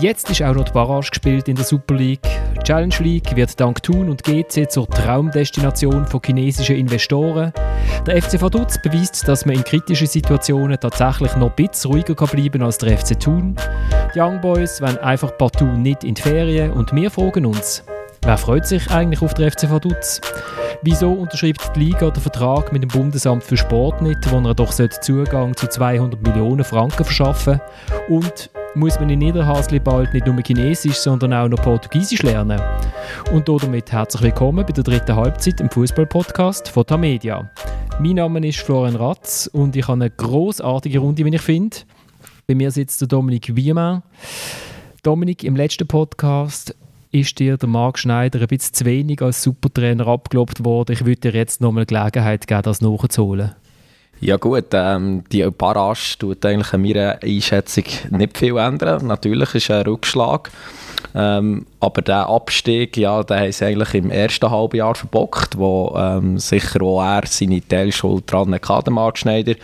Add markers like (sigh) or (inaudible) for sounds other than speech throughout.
Jetzt ist auch noch die Barrage gespielt in der Super League. Die Challenge League wird dank Thun und GC zur Traumdestination von chinesischen Investoren. Der FC Vaduz beweist, dass man in kritischen Situationen tatsächlich noch ein bisschen ruhiger bleiben kann als der FC Thun. Die Young Boys wollen einfach partout nicht in die Ferien und wir fragen uns, wer freut sich eigentlich auf den FC Vaduz? Wieso unterschreibt die Liga den Vertrag mit dem Bundesamt für Sport nicht, wo er doch Zugang zu 200 Millionen Franken verschaffen Und muss man in Niederhasli bald nicht nur Chinesisch, sondern auch noch Portugiesisch lernen. Und damit herzlich willkommen bei der dritten Halbzeit im Fußball-Podcast von Tamedia. Mein Name ist Florian Ratz und ich habe eine großartige Runde, wie ich finde. Bei mir sitzt der Dominik Wiemann. Dominik, im letzten Podcast ist dir der Marc Schneider ein bisschen zu wenig als Supertrainer abgelobt worden. Ich würde dir jetzt noch mal Gelegenheit geben, das nachzuholen. Ja gut, ähm, die Barrage tut eigentlich an meiner Einschätzung nicht viel ändern. Natürlich ist ein Rückschlag. Ähm, aber der Abstieg, ja, haben sie eigentlich im ersten halben Jahr verbockt, wo ähm, sicher auch er seine Teilschuld dran hatte, der Marc Schneider.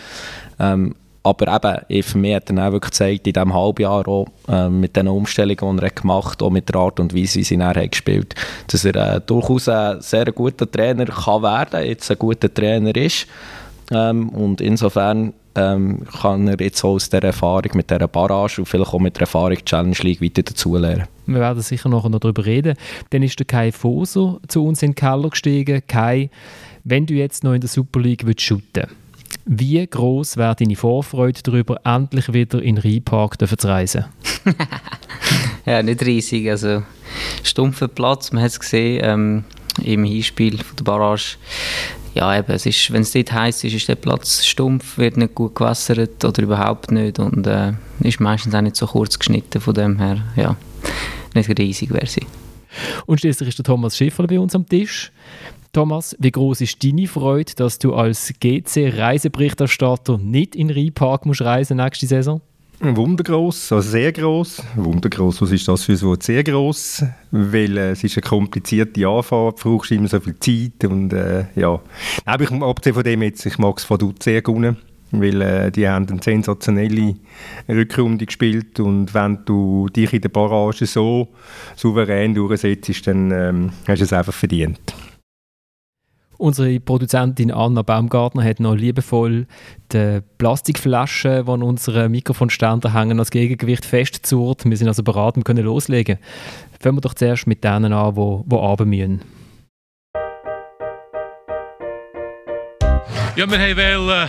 Ähm, aber eben, für mich hat er auch wirklich gezeigt, in diesem halben Jahr auch äh, mit den Umstellungen, die er gemacht hat, auch mit der Art und Weise, wie sie nachher gespielt dass er äh, durchaus ein sehr guter Trainer kann werden, jetzt ein guter Trainer ist. Ähm, und insofern ähm, kann er jetzt auch aus dieser Erfahrung mit dieser Barrage und vielleicht auch mit der Erfahrung Challenge League weiter dazulernen. Wir werden sicher noch darüber reden. Dann ist der Kai Foser zu uns in den Keller gestiegen. Kai, wenn du jetzt noch in der Super League shooten wie groß wäre deine Vorfreude darüber, endlich wieder in den Rheinpark zu reisen? (laughs) ja, nicht riesig. Also, stumpfer Platz, man hat es gesehen ähm, im Hinspiel von der Barrage. Ja, eben, es ist, wenn es dort heiß ist, ist der Platz stumpf, wird nicht gut gewässert oder überhaupt nicht und äh, ist meistens auch nicht so kurz geschnitten, von dem her, ja, nicht riesig wäre sie. Und schließlich ist der Thomas Schiffer bei uns am Tisch. Thomas, wie groß ist deine Freude, dass du als GC-Reiseberichterstatter nicht in Rheinpark musst reisen nächste Saison? Wundergroß, also sehr groß. Wundergroß, was ist das für ein Wort? Sehr groß, weil äh, es ist eine komplizierte Anfahrt, du brauchst immer so viel Zeit und äh, ja. Aber ich, abgesehen von dem jetzt, ich mag es von dort sehr gerne, weil äh, die haben eine sensationelle Rückrunde gespielt und wenn du dich in der Barrage so souverän durchsetzt, dann ähm, hast du es einfach verdient. Unsere Produzentin Anna Baumgartner hat noch liebevoll die Plastikflaschen, die an unseren Mikrofonständer hängen, als Gegengewicht festzurrt. Wir sind also wir können loslegen. Fangen wir doch zuerst mit denen an, die, die runter müssen. Ja, wir wollen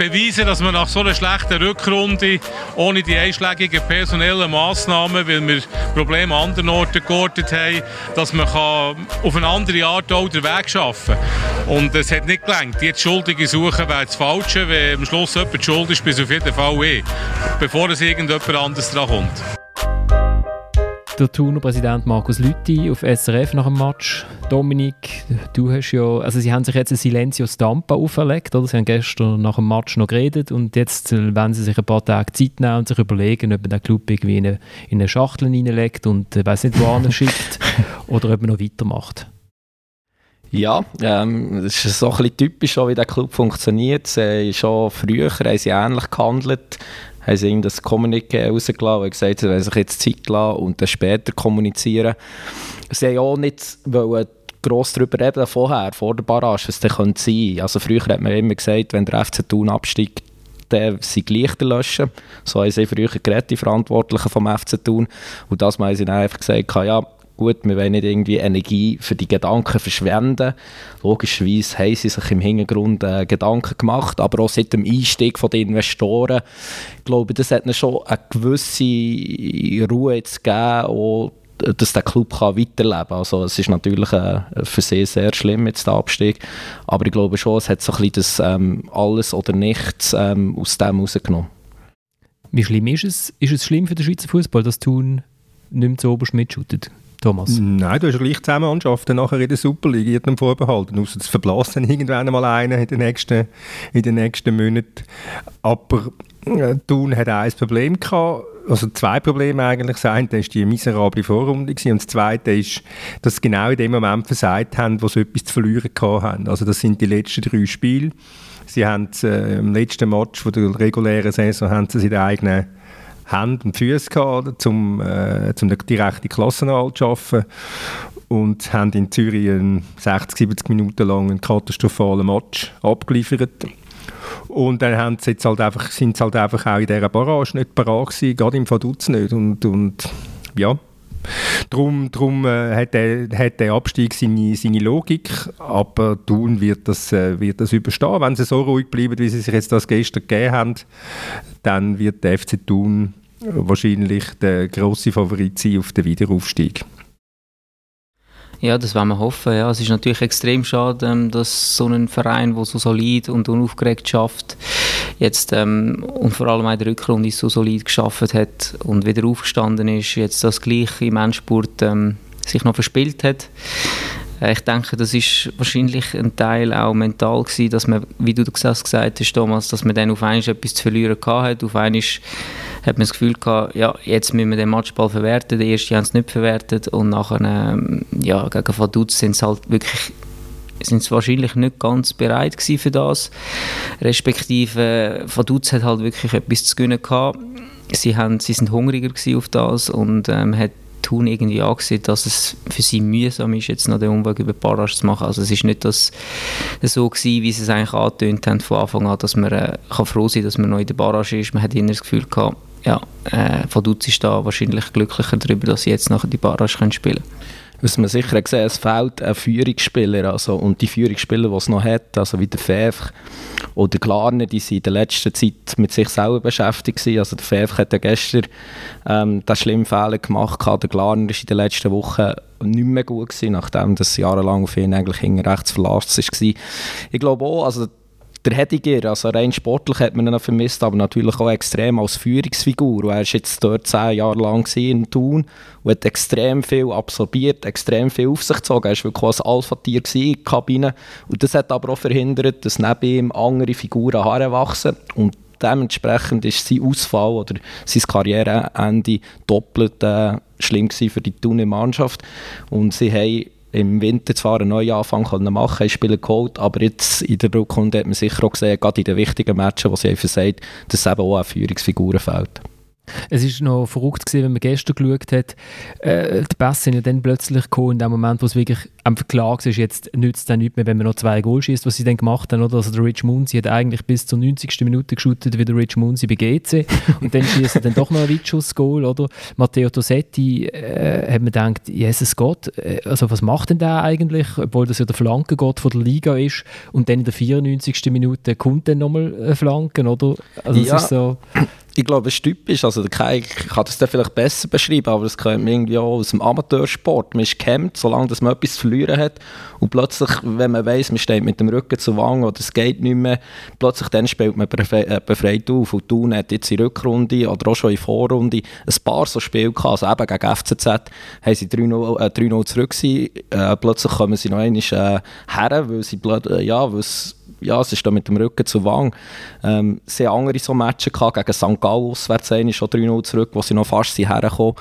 beweisen, dass wir nach so einer schlechten Rückrunde ohne die einschlägigen personellen Massnahmen, weil wir Probleme an anderen Orten geortet haben, dass man kann auf eine andere Art auch den Weg schaffen kann. Und es hat nicht gelangt. Jetzt Schuldige suchen wäre das Falsche. Wenn am Schluss jemand schuld ist, bis auf jeden Fall eh. Bevor es irgendjemand anderes dran kommt der Thuner Präsident Markus Lütti auf SRF nach dem Match. Dominik, du hast ja, also sie haben sich jetzt ein Silencio Stampa auferlegt, oder? Sie haben gestern nach dem Match noch geredet und jetzt wenn sie sich ein paar Tage Zeit nehmen und sich überlegen, ob man den Club irgendwie in eine, in eine Schachtel reinlegt und äh, weiß nicht wo (laughs) schickt oder ob man noch weitermacht. Ja, ähm, das ist so ein bisschen typisch, wie der Club funktioniert. Sie, schon früher haben sie ähnlich gehandelt haben sie ihm das Kommuniqué rausgelassen und gesagt, sie wollen sich jetzt Zeit lassen und dann später kommunizieren. Sie haben auch nicht wollen gross darüber reden vorher, vor der Barrage, was das sein könnte. Also früher hat man immer gesagt, wenn der FC Thun absteigt, dann sind Lichter löschen. So haben sie früher geredet, die Verantwortlichen vom FC Thun. Und das haben sie dann einfach gesagt, ja, gut, wir wollen nicht irgendwie Energie für die Gedanken verschwenden. Logischerweise haben sie sich im Hintergrund äh, Gedanken gemacht, aber auch seit dem Einstieg der Investoren, ich glaube, das hat ihnen schon eine gewisse Ruhe jetzt gegeben, dass der Club kann weiterleben kann. Also es ist natürlich äh, für sie sehr schlimm jetzt der Abstieg, aber ich glaube schon, es hat so ein bisschen das ähm, alles oder nichts ähm, aus dem rausgenommen. Wie schlimm ist es? Ist es schlimm für den Schweizer Fußball, dass Thun nicht mehr so oberst? Thomas? Nein, du hast gleich zusammen Mannschaften nachher in der Superliga jedem vorbehalten. Außer es verblasst dann irgendwann mal einen in den nächsten, in den nächsten Monaten. Aber äh, Thun hat ein Problem gehabt, also zwei Probleme eigentlich. Das eine war die miserable Vorrunde und das zweite ist, dass sie genau in dem Moment versagt haben, wo sie etwas zu verlieren hatten. Also das sind die letzten drei Spiele. Sie haben äh, im letzten Match von der regulären Saison haben sie in der eigenen Hände und Füße gehabt, um, äh, um die rechte Klassenwahl zu schaffen und haben in Zürich einen 60, 70 Minuten lang einen katastrophalen Match abgeliefert. Und dann haben sie jetzt halt einfach, sind sie halt einfach auch in dieser Barrage nicht parat gewesen, gerade im Vaduz nicht. Und, und ja, Darum, darum äh, hat, der, hat der Abstieg seine, seine Logik, aber Thun wird das, äh, wird das überstehen. Wenn sie so ruhig bleiben, wie sie sich jetzt das gestern gegeben haben, dann wird der FC Thun wahrscheinlich der grosse Favorit sein auf den Wiederaufstieg. Ja, das wollen wir hoffen. Ja. Es ist natürlich extrem schade, ähm, dass so ein Verein, der so solid und unaufgeregt schafft, jetzt ähm, und vor allem auch in der Rückrunde so solid geschafft hat und wieder aufgestanden ist, jetzt das gleiche im Endspurt ähm, sich noch verspielt hat. Äh, ich denke, das ist wahrscheinlich ein Teil auch mental gewesen, dass man, wie du das gesagt hast, Thomas, dass man dann auf einmal etwas zu verlieren hatte. Auf einmal hat man das Gefühl gehabt, ja, jetzt müssen wir den Matchball verwerten. Der erste haben es nicht verwertet und nachher, ähm, ja, gegen Vaduz sind sie halt wirklich sind sie wahrscheinlich nicht ganz bereit für das. Respektive Vaduz hat halt wirklich etwas zu gewinnen gehabt. Sie, haben, sie sind hungriger auf das und ähm, hat Thun irgendwie angesehen, dass es für sie mühsam ist, jetzt noch den Umweg über Barrage zu machen. Also es ist nicht das, so gewesen, wie sie es eigentlich angetönt haben von Anfang an, dass man äh, kann froh sein dass man noch in der Barrage ist. Man hat immer das Gefühl gehabt, ja, äh, Vaduz ist da wahrscheinlich glücklicher darüber, dass sie jetzt nachher die Barrage spielen können was man sicher gesehen es fehlt ein Führungsspieler. Also, und die Führungsspieler, die es noch hat, also wie der Fevre oder Glarner, die sind in der letzten Zeit mit sich selber beschäftigt waren. Also der Fevre hat ja gestern ähm, den schlimmen Fehler gemacht. Der Glarner war in den letzten Wochen nicht mehr gut gewesen, nachdem das jahrelang auf ihn eigentlich hinten rechts verlasst war. Ich glaube auch, also der Hediger, also rein sportlich hat man ihn vermisst, aber natürlich auch extrem als Führungsfigur. Und er war jetzt dort zehn Jahre lang in Thun und hat extrem viel absorbiert, extrem viel auf sich gezogen. Er war wirklich ein Alpha-Tier in der Kabine. Und das hat aber auch verhindert, dass neben ihm andere Figuren heranwachsen. Und dementsprechend ist sein Ausfall oder sein Karriereende doppelt äh, schlimm für die Thuner Mannschaft. Und sie haben im Winter zwar einen neuen Anfang können machen können, Spieler geholt, aber jetzt in der Rückrunde hat man sicher auch gesehen, gerade in den wichtigen Matches, wo sie einfach sagt, dass es eben auch an Führungsfiguren fehlt. Es war noch verrückt gewesen, wenn man gestern geschaut hat. Äh, die Pässe sind ja dann plötzlich gekommen, in dem Moment, wo es wirklich einfach klar ist, jetzt nützt es dann nichts mehr, wenn man noch zwei Goal schießt, was sie dann gemacht haben. Oder? Also der Rich Munzi hat eigentlich bis zur 90. Minute geschootet wie der Rich Munzi bei GC und dann schießt er dann doch noch ein Weitschuss-Goal. Oder? Matteo Tosetti äh, hat man gedacht, Jesus Gott, äh, also was macht denn der eigentlich, obwohl das ja der Flankengott von der Liga ist und dann in der 94. Minute kommt dann nochmal eine Flanken, oder? Also ja. ist so ich glaube, es ist typisch. Also, der Kai kann das vielleicht besser beschreiben, aber das kommt irgendwie auch aus dem Amateursport. Man ist gehemmt, solange dass man etwas zu verlieren hat. Und plötzlich, wenn man weiß, man steht mit dem Rücken zur Wange oder es geht nicht mehr, plötzlich dann spielt man äh, befreit auf. Und Thun hat jetzt in Rückrunde oder auch schon in Vorrunde ein paar so Spiele gehabt. Also eben gegen FCZ haben sie 3-0 äh, zurück gewesen. Äh, plötzlich kommen sie noch einmal äh, her, weil sie, äh, ja, weil es ja, es ist da mit dem Rücken zu Wang. Ähm, sie haben andere so Matches gehabt, gegen St. Gallen auswärts schon 3-0 zurück, wo sie noch fast hergekommen.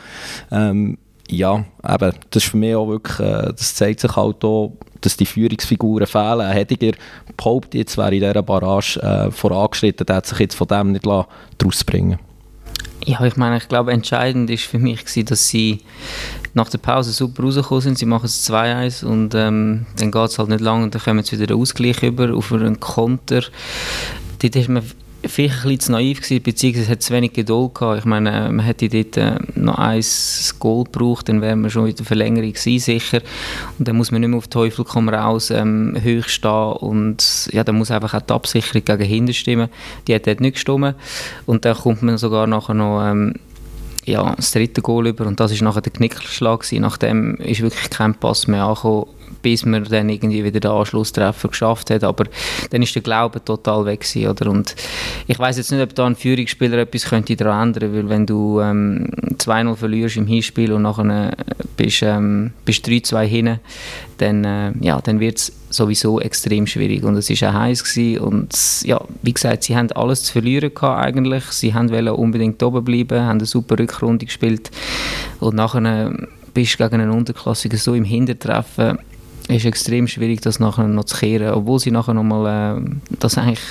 Ähm, ja, eben, das ist für mich auch wirklich, äh, das zeigt sich halt auch, dass die Führungsfiguren fehlen. Ein Hediger behauptet jetzt, wäre in dieser Barrage äh, vorangeschritten, der hat sich jetzt von dem nicht daraus bringen ja, ich meine, ich glaube, entscheidend ist für mich, gewesen, dass sie nach der Pause super rausgekommen sind. Sie machen es 2-1 und ähm, dann geht es halt nicht lange und dann kommen sie wieder den Ausgleich über auf einen Konter. Dort ist man vielleicht ein bisschen zu naiv gewesen, beziehungsweise hat zu wenig Geduld gehabt. Ich meine, man hätte dort äh, noch ein Goal gebraucht, dann wäre man schon in der Verlängerung gewesen, sicher. Und dann muss man nicht mehr auf Teufel komm raus ähm, hoch stehen und ja, dann muss einfach auch die Absicherung gegen hinten stimmen. Die hat dort nicht gestimmt und dann kommt man sogar nachher noch ähm, ja, das dritte Goal über und das ist nachher der Knickerschlag gewesen. Nachdem ist wirklich kein Pass mehr angekommen bis man dann irgendwie wieder den Anschlusstreffer geschafft hat. Aber dann ist der Glaube total weg gewesen, oder? Und ich weiß jetzt nicht, ob da ein Führungsspieler etwas könnte daran ändern, weil wenn du ähm, 2-0 verlierst im Hinspiel und nachher äh, bist, ähm, bist 3-2 hinten, dann, äh, ja, dann wird es sowieso extrem schwierig. Und es war auch heiß gewesen und ja, wie gesagt, sie haben alles zu verlieren gehabt eigentlich, sie wollten unbedingt oben bleiben, haben eine super Rückrunde gespielt und nachher äh, bist du gegen einen Unterklassiker so im Hintertreffen ist extrem schwierig, das nachher noch zu kehren, obwohl sie nachher nochmal äh, das eigentlich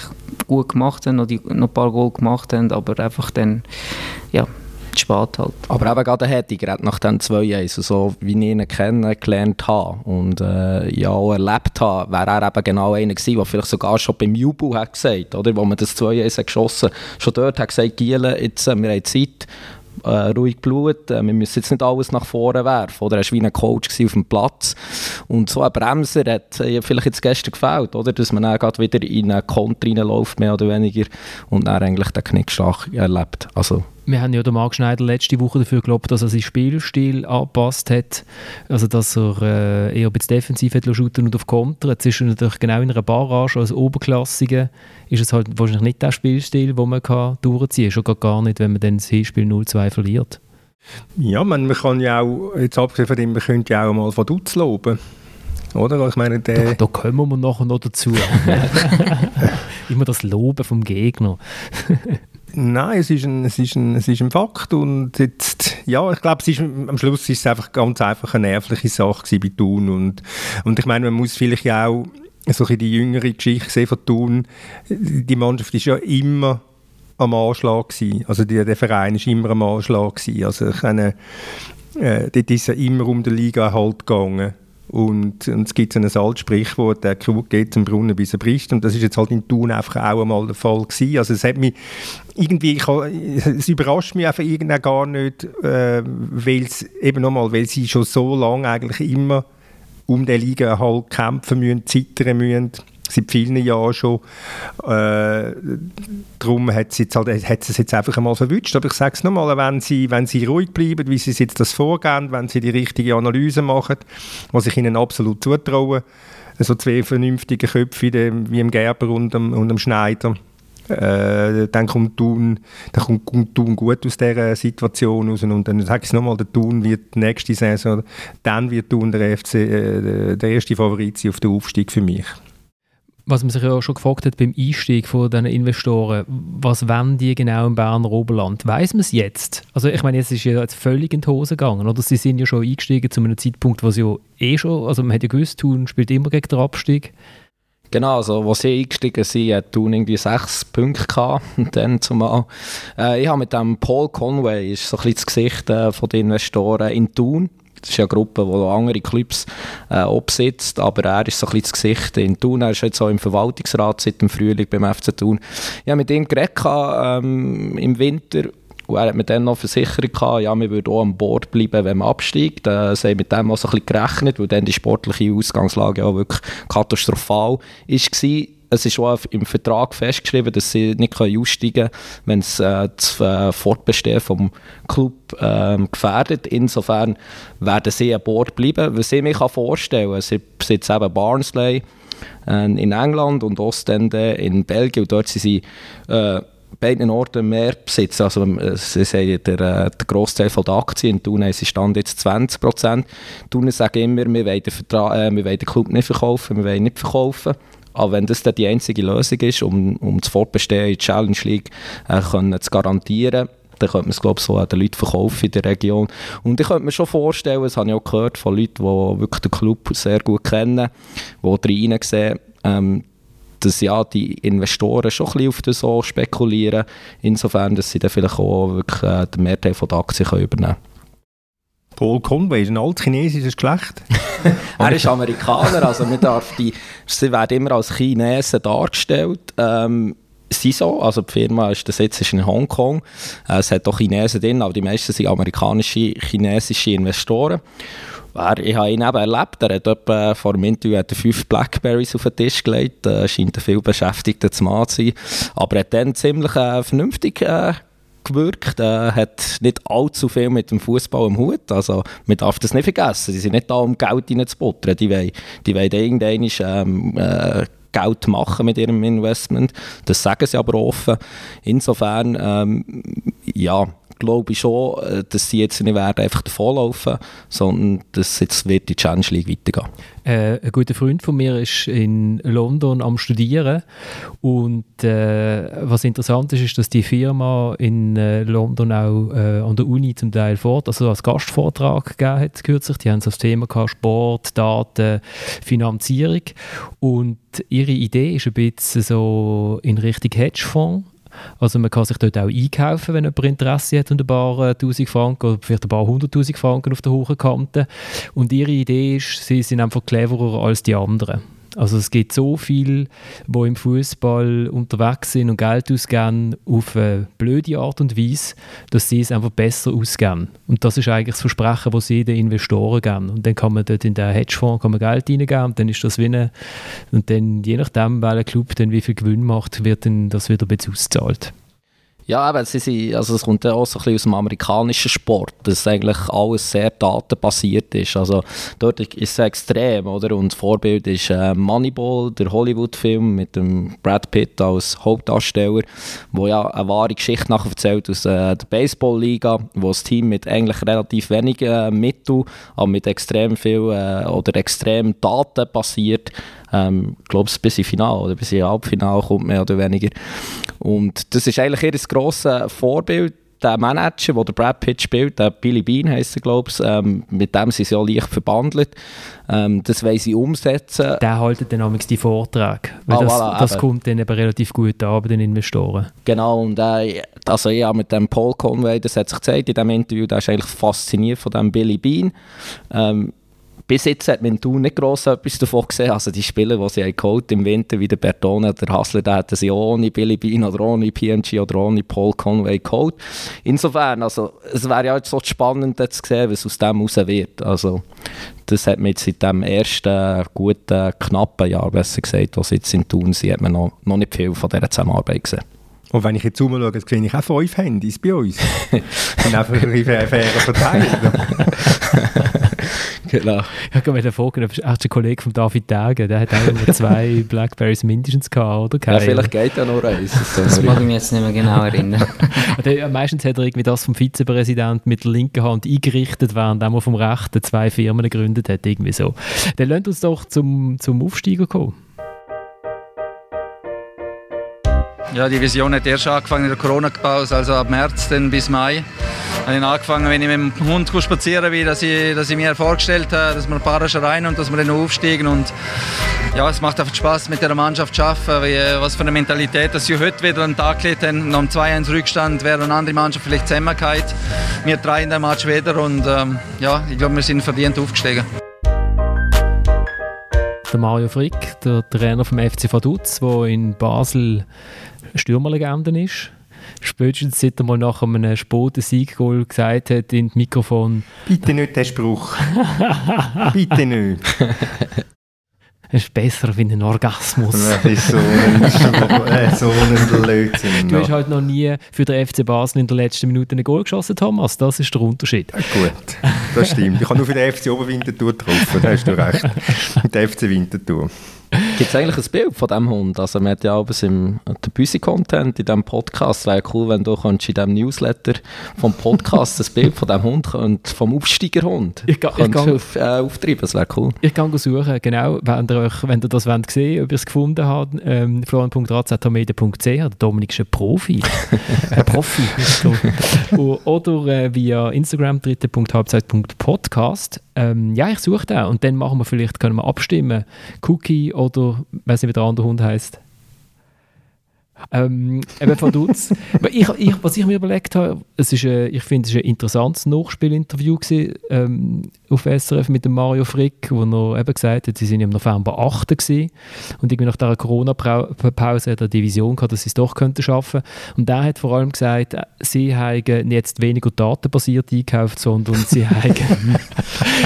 gut gemacht haben, noch, die, noch ein paar Goal gemacht haben, aber einfach dann, ja, spät halt. Aber eben gerade hätte ich gerade nach den zwei Jahren, so wie ich ihn kennengelernt habe und äh, ja auch erlebt habe, wäre er eben genau einer gewesen, der vielleicht sogar schon beim Jubel hat gesagt, oder, wo man das zwei Jahre geschossen schon dort hat gesagt, Giele, jetzt, äh, wir haben Zeit, äh, ruhig Blut, äh, wir müssen jetzt nicht alles nach vorne werfen. Oder er war wie ein Coach auf dem Platz. Und so ein Bremser hat äh, vielleicht jetzt gestern gefällt, oder? dass man dann wieder in einen Konter reinläuft, mehr oder weniger, und dann eigentlich den Knickschlag erlebt. Also, wir haben ja den Marc Schneider letzte Woche dafür gelobt, dass er seinen Spielstil angepasst hat. Also, dass er äh, eher ein bisschen defensiv hat shooten und auf Konter. Jetzt ist er natürlich genau in einer Barrage als Oberklassige. Ist es halt wahrscheinlich nicht der Spielstil, den man kann durchziehen kann. Schon gar nicht, wenn man dann das Hinspiel 0-2 verliert. Ja, man, man kann ja auch, jetzt abgesehen von dem, man könnte ja auch mal von Dutz loben. Oder? Ich meine, der... Da, da kommen wir nachher noch dazu. (laughs) (laughs) Immer das Loben vom Gegner. Nein, es ist, ein, es, ist ein, es ist ein Fakt und jetzt, ja, ich glaube, am Schluss ist es einfach ganz einfach eine nervliche Sache bei Thun und, und ich meine, man muss vielleicht auch so ein die jüngere Geschichte sehen von Thun. Die Mannschaft ist ja immer am Anschlag gewesen. Also die, der Verein ist immer am Anschlag gewesen. Also ich meine, äh, dort ist ja immer um den Liga halt gegangen. Und, und es gibt ein altes Sprichwort, der Krug geht zum Brunnen, bis er bricht. Und das ist jetzt halt in Thun einfach auch einmal der Fall gewesen. Also es hat mich irgendwie, ich, es überrascht mich einfach irgendwie gar nicht, äh, weil es eben nochmal, weil sie schon so lange eigentlich immer um den Liga halt kämpfen müssen, zittern müssen seit vielen Jahren schon. Äh, darum hat es, jetzt halt, hat es jetzt einfach einmal verwünscht. Aber ich sage es nochmal, wenn sie, wenn sie ruhig bleiben, wie sie jetzt das vorgehen, wenn sie die richtige Analyse machen, was ich ihnen absolut zutraue, so zwei vernünftige Köpfe wie im Gerber und dem, und dem Schneider, äh, dann kommt Thun, dann kommt, kommt Thun gut aus dieser Situation raus und dann sage ich es nochmal, der Thun wird nächste Saison, dann wird Thun der, FC, äh, der erste Favorit sein auf den Aufstieg für mich was man sich ja auch schon gefragt hat beim Einstieg von diesen Investoren, was wollen die genau im Berner Oberland? Weiß man es jetzt? Also ich meine, jetzt ist ja jetzt völlig in die Hose gegangen, oder? Sie sind ja schon eingestiegen zu einem Zeitpunkt, wo sie ja eh schon, also man hat ja gewusst, Thun spielt immer gegen den Abstieg. Genau, also als sie eingestiegen sind, hat Thun irgendwie sechs Punkte gehabt, (laughs) dann zumal. Äh, ich habe mit dem Paul Conway, ist so ein bisschen das Gesicht äh, von den Investoren in Thun, das ist ja eine Gruppe, die andere Clubs äh, absitzt, aber er ist so ein bisschen das Gesicht in Thun. Er ist jetzt auch im Verwaltungsrat seit dem Frühling beim FC Thun. Ich habe mit ihm geredet ähm, im Winter und er hat mir dann noch versichert, ja, wir würden auch an Bord bleiben, wenn man absteigt. Äh, sie haben mit dem auch so ein bisschen gerechnet, weil dann die sportliche Ausgangslage auch wirklich katastrophal war es ist auch im Vertrag festgeschrieben, dass sie nicht aussteigen können, wenn es äh, das äh, Fortbestehen vom Club äh, gefährdet. Insofern werden sie an Bord bleiben. Was ich mir vorstellen kann, sie besitzen eben Barnsley äh, in England und Ostende in Belgien und dort sind sie äh, beiden Orten mehr besitzen. Also, äh, sie sagen, der, äh, der Großteil der Aktien in Tunis stand jetzt 20 Prozent. Tunis sagen immer, wir wollen, den Vertrag, äh, wir wollen den Club nicht verkaufen, wir wollen nicht verkaufen. Aber wenn das dann die einzige Lösung ist, um, um das Fortbestehen in der Challenge League äh, können zu garantieren, dann könnte man es glaube so an den Leuten verkaufen in der Region. Und ich könnte mir schon vorstellen, das habe ich auch gehört von Leuten, die wirklich den Club sehr gut kennen, die rein sehen, ähm, dass ja die Investoren schon ein bisschen auf das so spekulieren, insofern, dass sie dann vielleicht auch wirklich äh, den Mehrteil der Aktien können übernehmen können. Paul Conway ist ein altchinesisches Geschlecht. (laughs) er ist Amerikaner, also man darf die, sie werden immer als Chinesen dargestellt. Ähm, sind so, also die Firma ist, der Sitz ist in Hongkong. Äh, es hat auch Chinesen drin, aber die meisten sind amerikanische, chinesische Investoren. ich habe ihn eben erlebt, er hat etwa vor dem Interview er fünf Blackberries auf den Tisch gelegt, äh, scheint ein viel beschäftigter Mann zu sein, aber er hat dann ziemlich äh, vernünftig äh, gewirkt. Er hat nicht allzu viel mit dem Fußball im Hut. Also, man darf das nicht vergessen. Sie sind nicht da, um Geld reinzubuttern. Die wollen, die wollen irgendwann ähm, äh, Geld machen mit ihrem Investment. Das sagen sie aber offen. Insofern, ähm, ja, glaube ich schon, äh, dass sie jetzt nicht werden einfach davonlaufen, sondern dass jetzt wird die Challenge League weitergehen. Äh, ein guter Freund von mir ist in London am Studieren und äh, was interessant ist, ist, dass die Firma in äh, London auch äh, an der Uni zum Teil fort, also als Gastvortrag gegeben hat kürzlich. Die haben das Thema gehabt, Sport, Daten, Finanzierung und ihre Idee ist ein bisschen so in Richtung Hedgefonds Also man kann sich dort auch einkaufen, wenn jemand Interesse hat und ein paar äh, tausend Franken oder vielleicht ein paar hunderttausend Franken auf der hohen Kante. Und ihre Idee ist, sie sind einfach cleverer als die anderen. Also es gibt so viele, die im Fußball unterwegs sind und Geld ausgeben auf eine blöde Art und Weise, dass sie es einfach besser ausgeben. Und das ist eigentlich das Versprechen, das sie den Investoren geben. Und dann kann man dort in den Hedgefonds kann man Geld reingeben und dann ist das wie und dann je nachdem, welcher Club dann wie viel Gewinn macht, wird dann das wieder ausgezahlt. Ja, aber sie sind, also es kommt ja auch so ein bisschen aus dem amerikanischen Sport, dass eigentlich alles sehr datenbasiert ist. Also dort ist es extrem, oder? Und das Vorbild ist äh, Moneyball, der Hollywood-Film mit dem Brad Pitt als Hauptdarsteller, wo ja eine wahre Geschichte nacherzählt aus äh, der Baseball-Liga, wo das Team mit eigentlich relativ wenigen äh, Mitteln, aber mit extrem viel äh, oder extrem Daten basiert, ähm, ich glaube, bis ins Finale oder bis ins Halbfinale kommt, mehr oder weniger. Und das ist eigentlich ihr grosses Vorbild der Manager, der Brad Pitt spielt, der Billy Bean heisst er, glaube ich, ähm, mit dem sind sie ja leicht verbandelt. Ähm, das wollen sie umsetzen. Der haltet dann die Vorträge, weil ah, das, voilà, das kommt dann eben relativ gut an bei den Investoren. Genau, und äh, also ja, mit dem Paul Conway, das hat sich gezeigt in diesem Interview, der ist eigentlich fasziniert von dem Billy Bean. Ähm, bis jetzt hat man nicht gross etwas davon gesehen. Also die Spieler, die sie geholt im Winter, wie der Bertone oder der Hassler, da hätten sie ohne Billy Bean oder ohne PNG oder ohne Paul Conway geholt. Insofern, also es wäre ja jetzt so spannend zu sehen, was aus dem raus wird. Also das hat man jetzt seit dem ersten guten, knappen Jahr, besser gesagt, was jetzt in Thun sind, hat man noch, noch nicht viel von dieser Zusammenarbeit gesehen. Und wenn ich jetzt umschaue, sehe ich auch fünf Handys bei uns. (laughs) Und einfach ein fairer verteilt. (laughs) genau. Ich habe gerade fragen, ob der Kollege von David Tage, der hat auch zwei (laughs) Blackberries mindestens gehabt, oder? Ja, vielleicht geht ja noch eins. Das, das mag ich mich jetzt nicht mehr genau erinnern. (laughs) der, meistens hat er irgendwie das vom Vizepräsident mit der linken Hand eingerichtet, während er vom rechten zwei Firmen gegründet hat, irgendwie so. Dann lasst uns doch zum, zum Aufsteiger kommen. Ja, die Vision hat erst angefangen in der Corona-Pause, also ab März dann bis Mai. Habe ich angefangen, wenn ich mit dem Hund spazieren bin, dass ich, dass ich mir vorgestellt habe, dass wir ein paar rein und dass wir dann aufsteigen. Und ja, es macht einfach Spaß, mit der Mannschaft zu arbeiten, wie, was für eine Mentalität, dass sie heute wieder einen Tag gelegt haben. Nach dem 2-1 Rückstand wäre eine andere Mannschaft vielleicht zusammengekommen. Wir drei in der Match wieder und ähm, ja, ich glaube, wir sind verdient aufgestiegen. Der Mario Frick, der Trainer vom FC Vaduz, der in Basel Stürmerlegende ist. Spätestens seit er mal nach einem späten Sieggoal gesagt hat in das Mikrofon. Bitte nicht den Spruch. (laughs) Bitte nicht. Es ist besser wie ein Orgasmus. Das ist so ein, (laughs) äh, so ein Blödsinn. Du hast halt noch nie für den FC Basel in der letzten Minute ein Goal geschossen, Thomas. Das ist der Unterschied. Gut, das stimmt. Ich habe nur für den FC Oberwinterthur getroffen, da hast du recht. Der FC Winterthur. Gibt es eigentlich ein Bild von diesem Hund? Also man hat ja auch im Büsi-Content in diesem Podcast. Es wäre cool, wenn du in diesem Newsletter vom Podcast ein Bild von diesem Hund und vom Aufsteigerhund ich ga, ich auf, äh, auftreiben. Das wäre cool. Ich kann suchen, genau. Wenn ihr, euch, wenn ihr das wollt sehen ob ihr es gefunden habt, ähm, der Dominik ist ein Profi. (laughs) ein Profi. (laughs) Oder äh, via Instagram dritte.halbzeit.podcast. Ähm, ja, ich suche den und dann machen wir vielleicht, können wir abstimmen. Cookie oder, weiß nicht, wie der andere Hund heißt. Ähm, eben von Dutz. (laughs) ich, ich, was ich mir überlegt habe, es ist, äh, ich finde, es war ein interessantes Nachspielinterview gewesen, ähm, auf SRF mit dem Mario Frick, wo er eben gesagt hat, sie sind im November 8. gewesen und irgendwie nach dieser Corona-Pause hat er die Vision gehabt, dass sie es doch könnten schaffen. Und er hat vor allem gesagt, sie haben jetzt weniger datenbasiert eingekauft, sondern sie haben,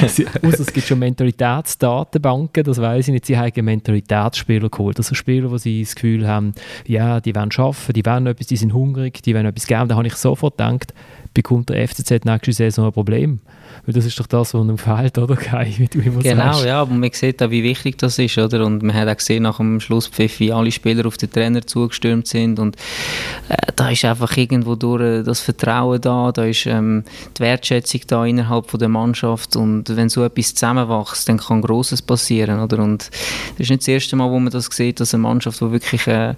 also (laughs) (laughs) es gibt schon Mentalitätsdatenbanken, das weiß ich nicht, sie haben Mentalitätsspieler geholt, also Spieler, wo sie das Gefühl haben, ja, die wollen arbeiten, die wollen etwas, die sind hungrig, die wollen etwas geben. Da habe ich sofort gedacht, bekommt der FCZ nächste Saison ein Problem. Weil das ist doch das, was ihm fehlt, oder (laughs) Kai, wie du immer genau, sagst. ja, aber man sieht auch, wie wichtig das ist, oder? Und man hat auch gesehen, nach dem Schlusspfiff, wie alle Spieler auf den Trainer zugestürmt sind und äh, da ist einfach irgendwo durch äh, das Vertrauen da, da ist ähm, die Wertschätzung da innerhalb von der Mannschaft und wenn so etwas zusammenwächst, dann kann Grosses passieren, oder? Und das ist nicht das erste Mal, wo man das sieht, dass eine Mannschaft, die wirklich äh,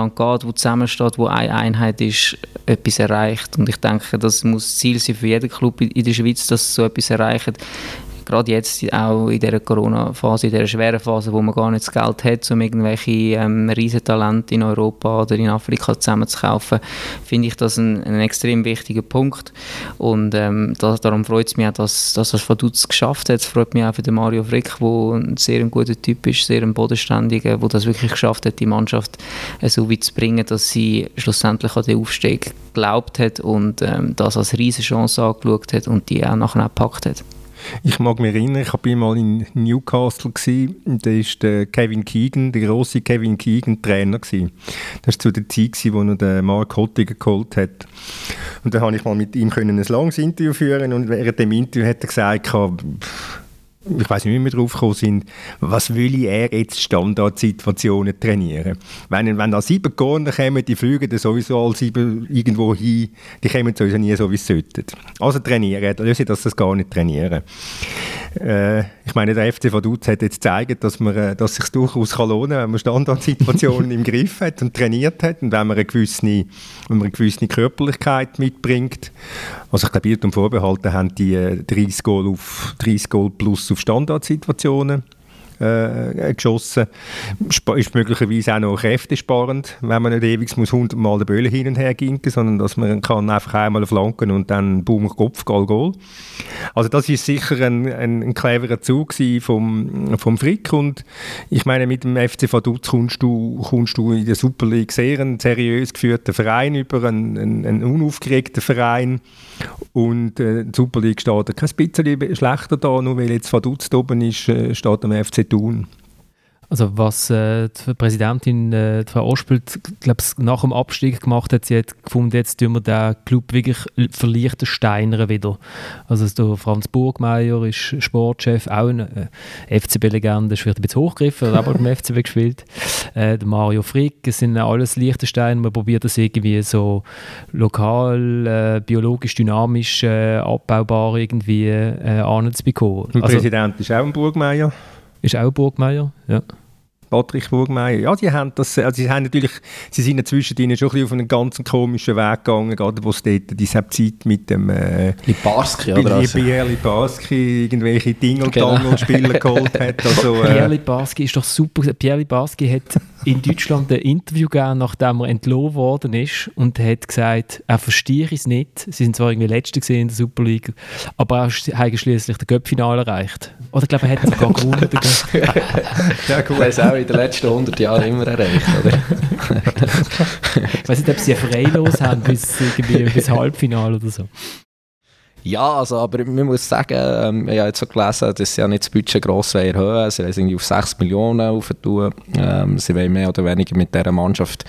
füreinander geht, die zusammensteht, die eine Einheit ist, etwas erreicht. Und ich denke, das muss Ziel sein für jeden Club in der Schweiz, dass so etwas erreicht gerade jetzt auch in dieser Corona-Phase, in dieser schweren Phase, wo man gar nicht das Geld hat, um irgendwelche ähm, Riesentalente in Europa oder in Afrika zusammenzukaufen, finde ich das ein, ein, extrem wichtiger Punkt. Und ähm, das, darum freut es mich auch, dass, dass das Vaduz geschafft hat. Es freut mich auch für den Mario Frick, der ein sehr guter Typ ist, sehr ein bodenständiger, der das wirklich geschafft hat, die Mannschaft so weit zu bringen, dass sie schlussendlich an den Aufstieg geglaubt hat und ähm, das als riesige Chance angeschaut hat und die auch nachher auch gepackt hat. Ich mag mich erinnern, ich war mal in Newcastle, gewesen, da war der Kevin Keegan, der große Kevin Keegan, Trainer. Gewesen. Das war zu der Zeit, gewesen, wo er den Mark Hottiger geholt hat. Und da konnte ich mal mit ihm ein langes Interview führen und während dem Interview hat er gesagt, ich weiß nicht, wie wir drauf gekommen sind, was will er jetzt Standardsituationen trainieren? Wenn, wenn da sieben Corner kommen, die fliegen dann sowieso alle sieben irgendwo hin, die kommen sowieso nie so, wie sie sollten. Also trainieren, löse ich das gar nicht trainieren. Äh, ich meine, der FC Vaduz hat jetzt gezeigt, dass, man, äh, dass es sich durchaus kann lohnen kann, wenn man Standardsituationen (laughs) im Griff hat und trainiert hat und wenn man eine gewisse, wenn man eine gewisse Körperlichkeit mitbringt. Also ich glaube, Irrtum vorbehalten haben die 30 äh, Goal, auf, 30 Goal plus auf Standardsituationen äh, geschossen. Sp ist möglicherweise auch noch kräftesparend, wenn man nicht ewig muss 100 Mal den Böllen hin und her gehen, sondern dass man kann einfach einmal flanken und dann boom, Kopf, Goal, Goal. Also das ist sicher ein, ein, ein cleverer Zug vom, vom Frick und ich meine, mit dem FC Vaduz kommst du, kommst du in der Super League sehr einen seriös geführten Verein über, einen, einen, einen unaufgeregten Verein und äh, die Super League steht kein bisschen schlechter da, nur weil jetzt Vaduz oben ist, äh, steht am FC tun. Also was äh, die Präsidentin äh, die Frau Ospelt glaub, nach dem Abstieg gemacht hat, sie hat gefunden, jetzt tun wir den Club wirklich verleichten Steinern wieder. Also der Franz Burgmeier ist Sportchef, auch eine äh, FCB-Legende, ist vielleicht ein bisschen hochgegriffen, hat aber beim (laughs) FCB gespielt. Äh, der Mario Frick, es sind alles leichte Steine, man probiert das irgendwie so lokal, äh, biologisch, dynamisch, äh, abbaubar irgendwie äh, anzubekommen. Der also, Präsident ist auch ein Burgmeier. Ist auch Burgmeier, ja. Patrick Burgmeier. Ja, die haben das, also sie haben natürlich, sie sind inzwischen schon ein bisschen auf einen ganz komischen Weg gegangen, gerade wo es dort diese Zeit mit dem äh, Libarski, oder? Also. Pierre Libarski irgendwelche Dingeltangel-Spieler genau. geholt hat. (laughs) Also, äh, Pierre Libarski ist doch super. Pierre Libarski hat in Deutschland ein Interview gegeben, nachdem er entlohnt worden ist und hat gesagt, er verstehe es nicht. Sie sind zwar irgendwie Letzte in der Super League, aber er hat schließlich das Göppfinale erreicht. Oder ich glaube, er hat sogar gewonnen. (laughs) ja, gut in den letzten 100 Jahren immer erreicht, oder? (laughs) ich weiß nicht, ob sie freilos haben bis, bis Halbfinale oder so. Ja, also, aber man muss sagen, ähm, ich habe jetzt so gelesen, dass sie ja nicht das Budget gross erhöhen Sie wollen irgendwie auf 6 Millionen aufentun. Ähm, sie wollen mehr oder weniger mit dieser Mannschaft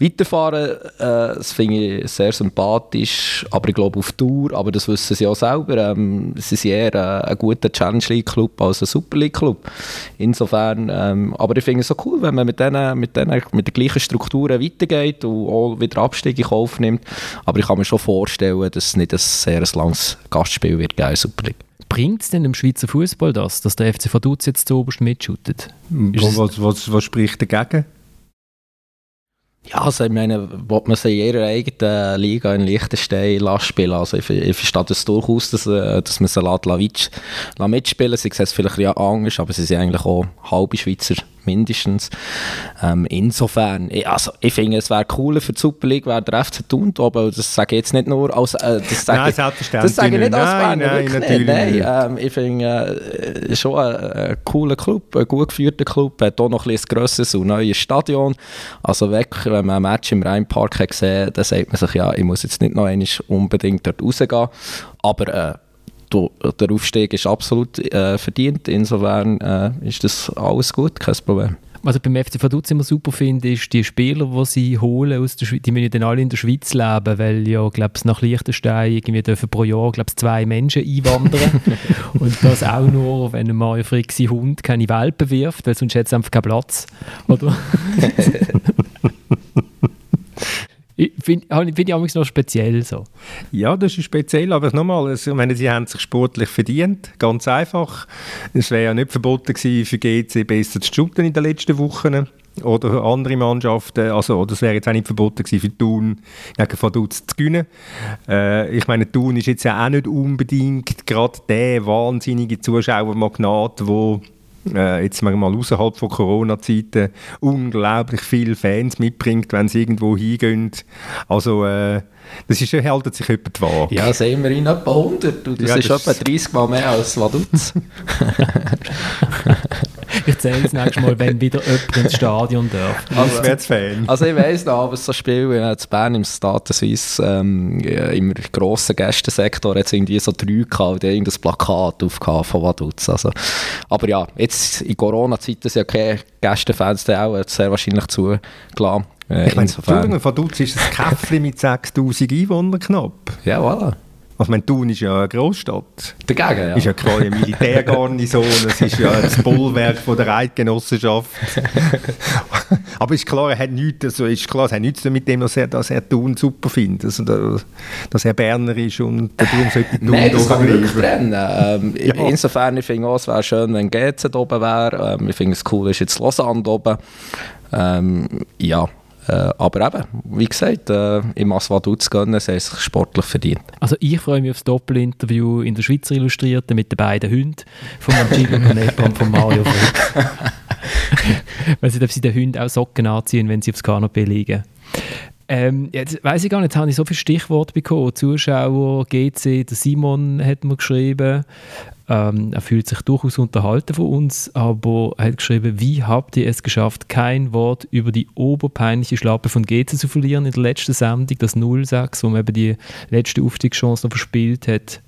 weiterfahren. Äh, das finde ich sehr sympathisch, aber ich glaube auf Tour, aber das wissen sie auch selber. Ähm, sie sind eher äh, ein guter Challenge League Club als ein Super League Club. Insofern, ähm, aber ich finde es so cool, wenn man mit, denen, mit, denen, mit den gleichen Strukturen weitergeht und auch wieder Abstieg in Kauf nimmt. Aber ich kann mir schon vorstellen, dass es nicht ein sehr langes Gastspiel wird geben Super League. Bringt es denn dem Schweizer Fußball das, dass der FC Vaduz jetzt zu oberst mitschüttet? Was, was, was spricht dagegen? Ja, also ich meine, will man sie in ihrer eigenen Liga in Liechtenstein spielen Also ich, ich verstehe das durchaus, dass, äh, dass man sie mitspielen lässt. Sie sehen es vielleicht ja anders, aber sie sind eigentlich auch halbe Schweizer mindestens. Ähm, insofern, ich, also, ich finde, es wäre cooler für die Super League, wäre der FC Thun aber das sage ich jetzt nicht nur als, äh, das sage nein, selbstverständlich das sage ich nicht als Berner, nein, nein, natürlich nein, nicht. Ähm, ich finde, äh, schon ein, ein, cooler Club, ein gut geführter Club, hat auch noch ein, ein grösseres und neues Stadion, also weg, wenn man ein Match im Rheinpark hat gesehen, dann sagt man sich, ja, ich muss jetzt nicht noch einmal unbedingt dort rausgehen, aber äh, der Aufstieg ist absolut äh, verdient. Insofern äh, ist das alles gut, kein Problem. Was ich beim FC Vaduz immer super finde, ist die Spieler, die sie holen aus der Schweiz, die müssen dann alle in der Schweiz leben, weil ja, glaube nach Liechtenstein irgendwie dürfen pro Jahr, glaube zwei Menschen einwandern (laughs) und das auch nur, wenn ein sein Hund keine Welpen wirft, weil sonst hat es einfach keinen Platz, oder? (laughs) Finde find ich auch noch speziell so. Ja, das ist speziell, aber nochmal, ich meine, sie haben sich sportlich verdient, ganz einfach. Es wäre ja nicht verboten gewesen, für GC besser zu shooten in den letzten Wochen. oder andere Mannschaften, also das wäre jetzt auch nicht verboten gewesen für Thun gegen Vaduz zu gewinnen. Äh, ich meine, Thun ist jetzt ja auch nicht unbedingt gerade der wahnsinnige Zuschauermagnat, der äh, jetzt mal außerhalb von Corona-Zeiten unglaublich viele Fans mitbringt, wenn sie irgendwo hingehen. Also äh, das ist, hält sich etwa wahr. Ja, sehen wir in etwa 100. Und das ja, ist das etwa 30 Mal mehr als Vaduz. (laughs) ich zähle das nächste Mal, wenn wieder jemand ins Stadion darf. (laughs) Also, Fan. also ich weiss noch, aber so Spiel wie in Bern im Stade Suisse ähm, im grossen Gästensektor hat es irgendwie so drei gehabt, die irgendein Plakat aufgehauen von Vaduz. Also, aber ja, jetzt in Corona-Zeiten sind ja keine Gästefans auch sehr wahrscheinlich zugelassen. Äh, ich meine, Entschuldigung, Vaduz ist ein Käffchen mit 6000 Einwohnern knapp. Ja, voilà. Also, mein Thun ist ja eine Großstadt. Dagegen, ja. ist ja quasi eine Militärgarnison, (laughs) es ist ja das Bollwerk von der Eidgenossenschaft. (laughs) Aber ist klar, er hat nichts, also ist klar, es hat nichts mit dem, dass er, dass er Thun super findet. Also, dass er Berner ist und darum sollte Thun Nein, das kann ich wirklich trennen. Ähm, (laughs) ja. Insofern, ich finde auch, es wäre schön, wenn GZ oben wäre. Ähm, ich finde es cool, ist jetzt Lausanne oben. Ähm, ja, äh, aber eben, wie gesagt, äh, im Aswaduz gönnen, sie sich sportlich verdient. Also ich freue mich auf das Doppelinterview in der Schweizer Illustrierten mit den beiden Hunden von Angelo Canepa und von Mario. (laughs) Weil sie, sie den Hunden auch Socken anziehen, wenn sie aufs Kanapee liegen. Ähm, jetzt weiß ich gar nicht, jetzt habe ich so viele Stichworte bekommen. Zuschauer, GC, der Simon hat mir geschrieben, ähm, er fühlt sich durchaus unterhalten von uns, aber er hat geschrieben, wie habt ihr es geschafft, kein Wort über die oberpeinliche Schlappe von GC zu verlieren in der letzten Sendung, das 0-6, wo man eben die letzte Aufstiegschance noch verspielt hat.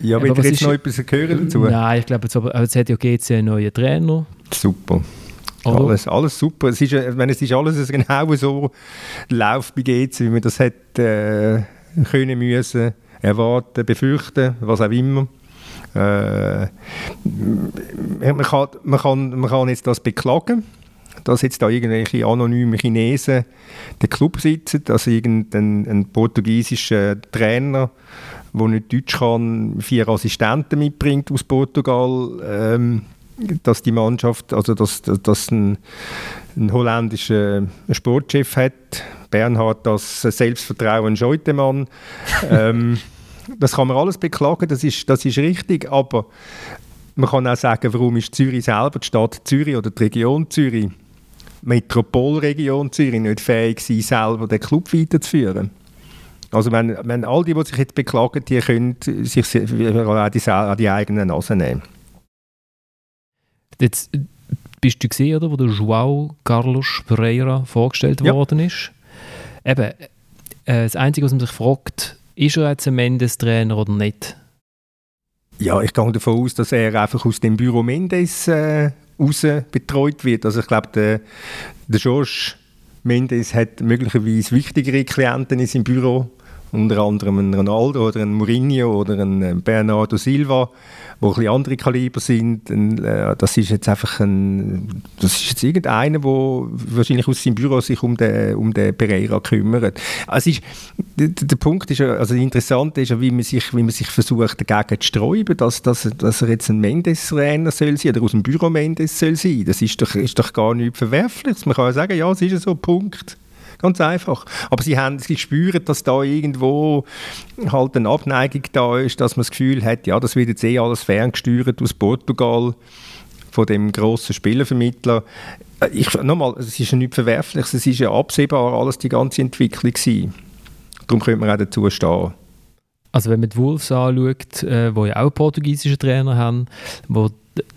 Ja, will ihr jetzt noch etwas hören dazu? Nein, ich glaube, jetzt, aber, jetzt hat ja GC einen neuen Trainer. Super. Alles, alles super. Es ist, wenn es ist alles genau so läuft bei GC, wie man das hätte äh, können müssen, erwarten, befürchten, was auch immer. Äh, man, kann, man, kann, man kann jetzt das beklagen, dass jetzt da irgendwelche anonymen Chinesen den Club sitzen, dass irgendein ein portugiesischer Trainer, der nicht Deutsch kann, vier Assistenten mitbringt aus Portugal, ähm, dass die Mannschaft, also dass, dass ein, ein holländischer Sportchef hat, Bernhard das Selbstvertrauen Scheutemann. ähm, (laughs) das kann man alles beklagen, das ist, das ist richtig, aber man kann auch sagen, warum ist Zürich selber, die Stadt Zürich oder die Region Zürich, Metropolregion Zürich, nicht fähig sein, selber den Club weiterzuführen. Also wenn, wenn all die, die sich jetzt beklagen, die können sich an die, an die eigene Nase nehmen. Jetzt bist du gesehen, oder, wo der João Carlos Pereira vorgestellt ja. worden ist. Eben, äh, das Einzige, was man sich fragt, ist er jetzt ein Mendes-Trainer oder nicht? Ja, ich gehe davon aus, dass er einfach aus dem Büro Mendes äh, raus betreut wird. Also ich glaube, der, der George Mendes hat möglicherweise wichtigere Klienten in seinem Büro, unter anderem einen Ronaldo oder einen Mourinho oder einen äh, Bernardo Silva wo ein bisschen andere Kaliber sind. Äh, das ist jetzt einfach ein, das ist jetzt irgendeiner, der wahrscheinlich aus seinem Büro sich um den, um den Pereira kümmert. Also ist, der, Punkt ist, also interessant ist wie man sich, wie man sich versucht dagegen zu sträuben, dass, dass, dass er jetzt ein Mendes-Trainer soll sein oder aus dem Büro Mendes soll sein. Das ist doch, ist doch gar nichts Verwerfliches. Man kann ja sagen, ja, es ist so, Punkt. Ganz einfach. Aber sie, haben, sie spüren, dass da irgendwo halt eine Abneigung da ist, dass man das Gefühl hat, ja, das wird jetzt eh alles ferngesteuert aus Portugal von dem grossen Spielervermittler. Äh, ich, nochmal, es ist ja nichts Verwerfliches, es ist ja absehbar alles die ganze Entwicklung gewesen. Darum könnte man auch dazu stehen. Also wenn man die Wolves anschaut, äh, wo ja auch portugiesische Trainer haben, wo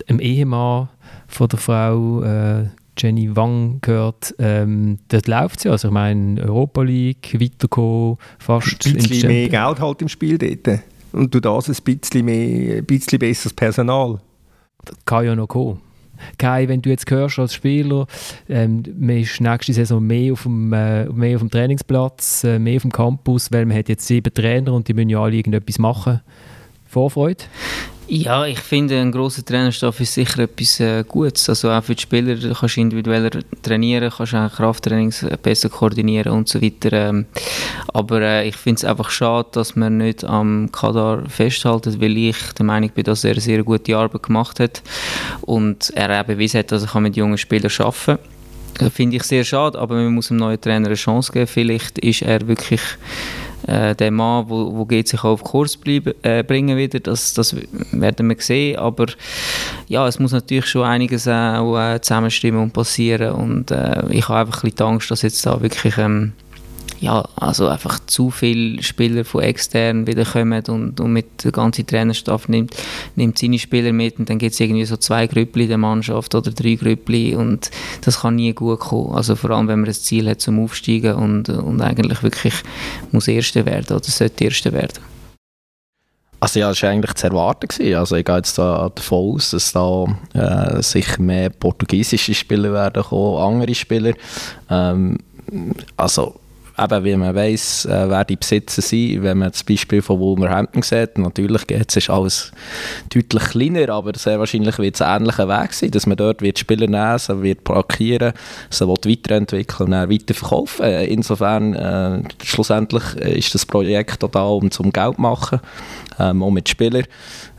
im Ehemann von der Frau äh, Jenny Wang gehört, ähm, dort läuft es ja. Also ich meine, Europa League, weiterkommen, fast... Ein bisschen mehr Geld halt im Spiel dort. Und du das ein bisschen, mehr, ein bisschen besseres Personal. Das kann ja noch kommen. Kai, wenn du jetzt hörst als Spieler, ähm, man ist nächste Saison mehr auf dem, äh, mehr auf dem Trainingsplatz, äh, mehr auf dem Campus, weil man hat jetzt sieben Trainer und die müssen ja alle irgendetwas machen. Vorfreude? Ja, ich finde, ein grosser Trainerstoff ist sicher etwas äh, Gutes. Also auch für die Spieler du kannst individueller trainieren, kannst auch Krafttrainings besser koordinieren und so weiter. Ähm, aber äh, ich finde es einfach schade, dass man nicht am Kadar festhalten, weil ich der Meinung bin, dass er sehr gute Arbeit gemacht hat und er auch bewiesen hat, dass er mit jungen Spielern arbeiten kann. Finde ich sehr schade, aber man muss dem neuen Trainer eine Chance geben. Vielleicht ist er wirklich äh, der Mann, wo, wo geht sich auf Kurs bleiben, äh, bringen wieder, das, das werden wir sehen, aber ja, es muss natürlich schon einiges auch äh, zusammenstimmen und passieren. Und äh, ich habe einfach ein bisschen Angst, dass jetzt da wirklich ähm, ja, also einfach zu viele Spieler von extern wieder kommen und, und mit der ganzen Trainerstaff nimmt, nimmt seine Spieler mit und dann gibt es irgendwie so zwei Grüppli der Mannschaft oder drei Grüppli und das kann nie gut kommen. Also vor allem, wenn man das Ziel hat zum Aufsteigen und, und eigentlich wirklich muss Erster werden oder sollte Erster werden. Also ja, das war eigentlich zu erwarten. Gewesen. Also ich gehe jetzt da davon aus, dass da äh, sicher mehr portugiesische Spieler werden kommen, andere Spieler. Ähm, also eben, wie man weiss, äh, wer die Besitzer sind. Wenn man das Beispiel von Wolverhampton sieht, natürlich geht es alles deutlich kleiner, aber sehr wahrscheinlich wird es ein ähnlicher Weg sein, dass man dort wird Spieler nehmen, sie wird parkieren, sie wird weiterentwickeln und dann weiterverkaufen. Äh, insofern, äh, schlussendlich ist das Projekt da, um zum Geld zu machen, ähm, auch mit Spielern.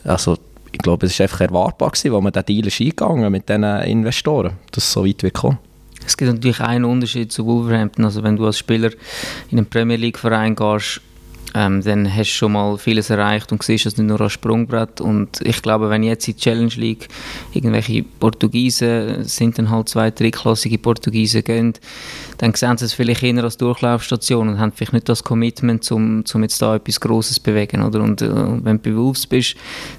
Also, ich glaube, es war einfach erwartbar, gewesen, als man diesen Deal ist eingegangen mit diesen Investoren, dass es so weit wird kommen. Es gibt natürlich einen Unterschied zu Wolverhampton. Also wenn du als Spieler in einen Premier League Verein gehst, ähm, dann hast du schon mal vieles erreicht und siehst es nicht nur als Sprungbrett. Und ich glaube, wenn jetzt in die Challenge League irgendwelche Portugiesen, sind dann halt zwei drittklassige Portugiesen gehen, dann sehen sie es vielleicht eher als Durchlaufstation und haben vielleicht nicht das Commitment, um, um jetzt da etwas Grosses zu bewegen. Oder? Und, äh, wenn du bewusst bist,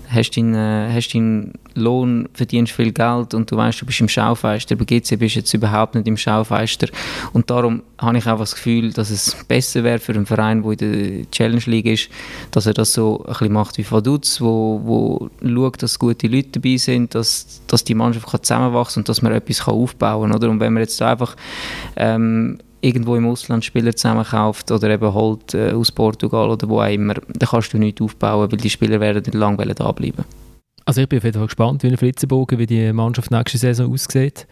hast du deinen, äh, deinen Lohn, verdienst viel Geld und du weißt, du bist im Schaufenster. Bei GC bist du jetzt überhaupt nicht im Schaufenster. Und darum habe ich auch das Gefühl, dass es besser wäre für einen Verein, der in der Challenge League ist, dass er das so ein bisschen macht wie Vaduz, wo, wo schaut, dass gute Leute dabei sind, dass, dass die Mannschaft kann zusammenwachsen und dass man etwas aufbauen kann. Und wenn man jetzt einfach ähm, irgendwo im Ausland Spieler zusammenkauft oder eben holt äh, aus Portugal oder wo auch immer, dann kannst du nichts aufbauen, weil die Spieler werden nicht lange da bleiben. Also ich bin auf jeden Fall gespannt, wie ein Flitzebogen, wie die Mannschaft nächste Saison aussieht.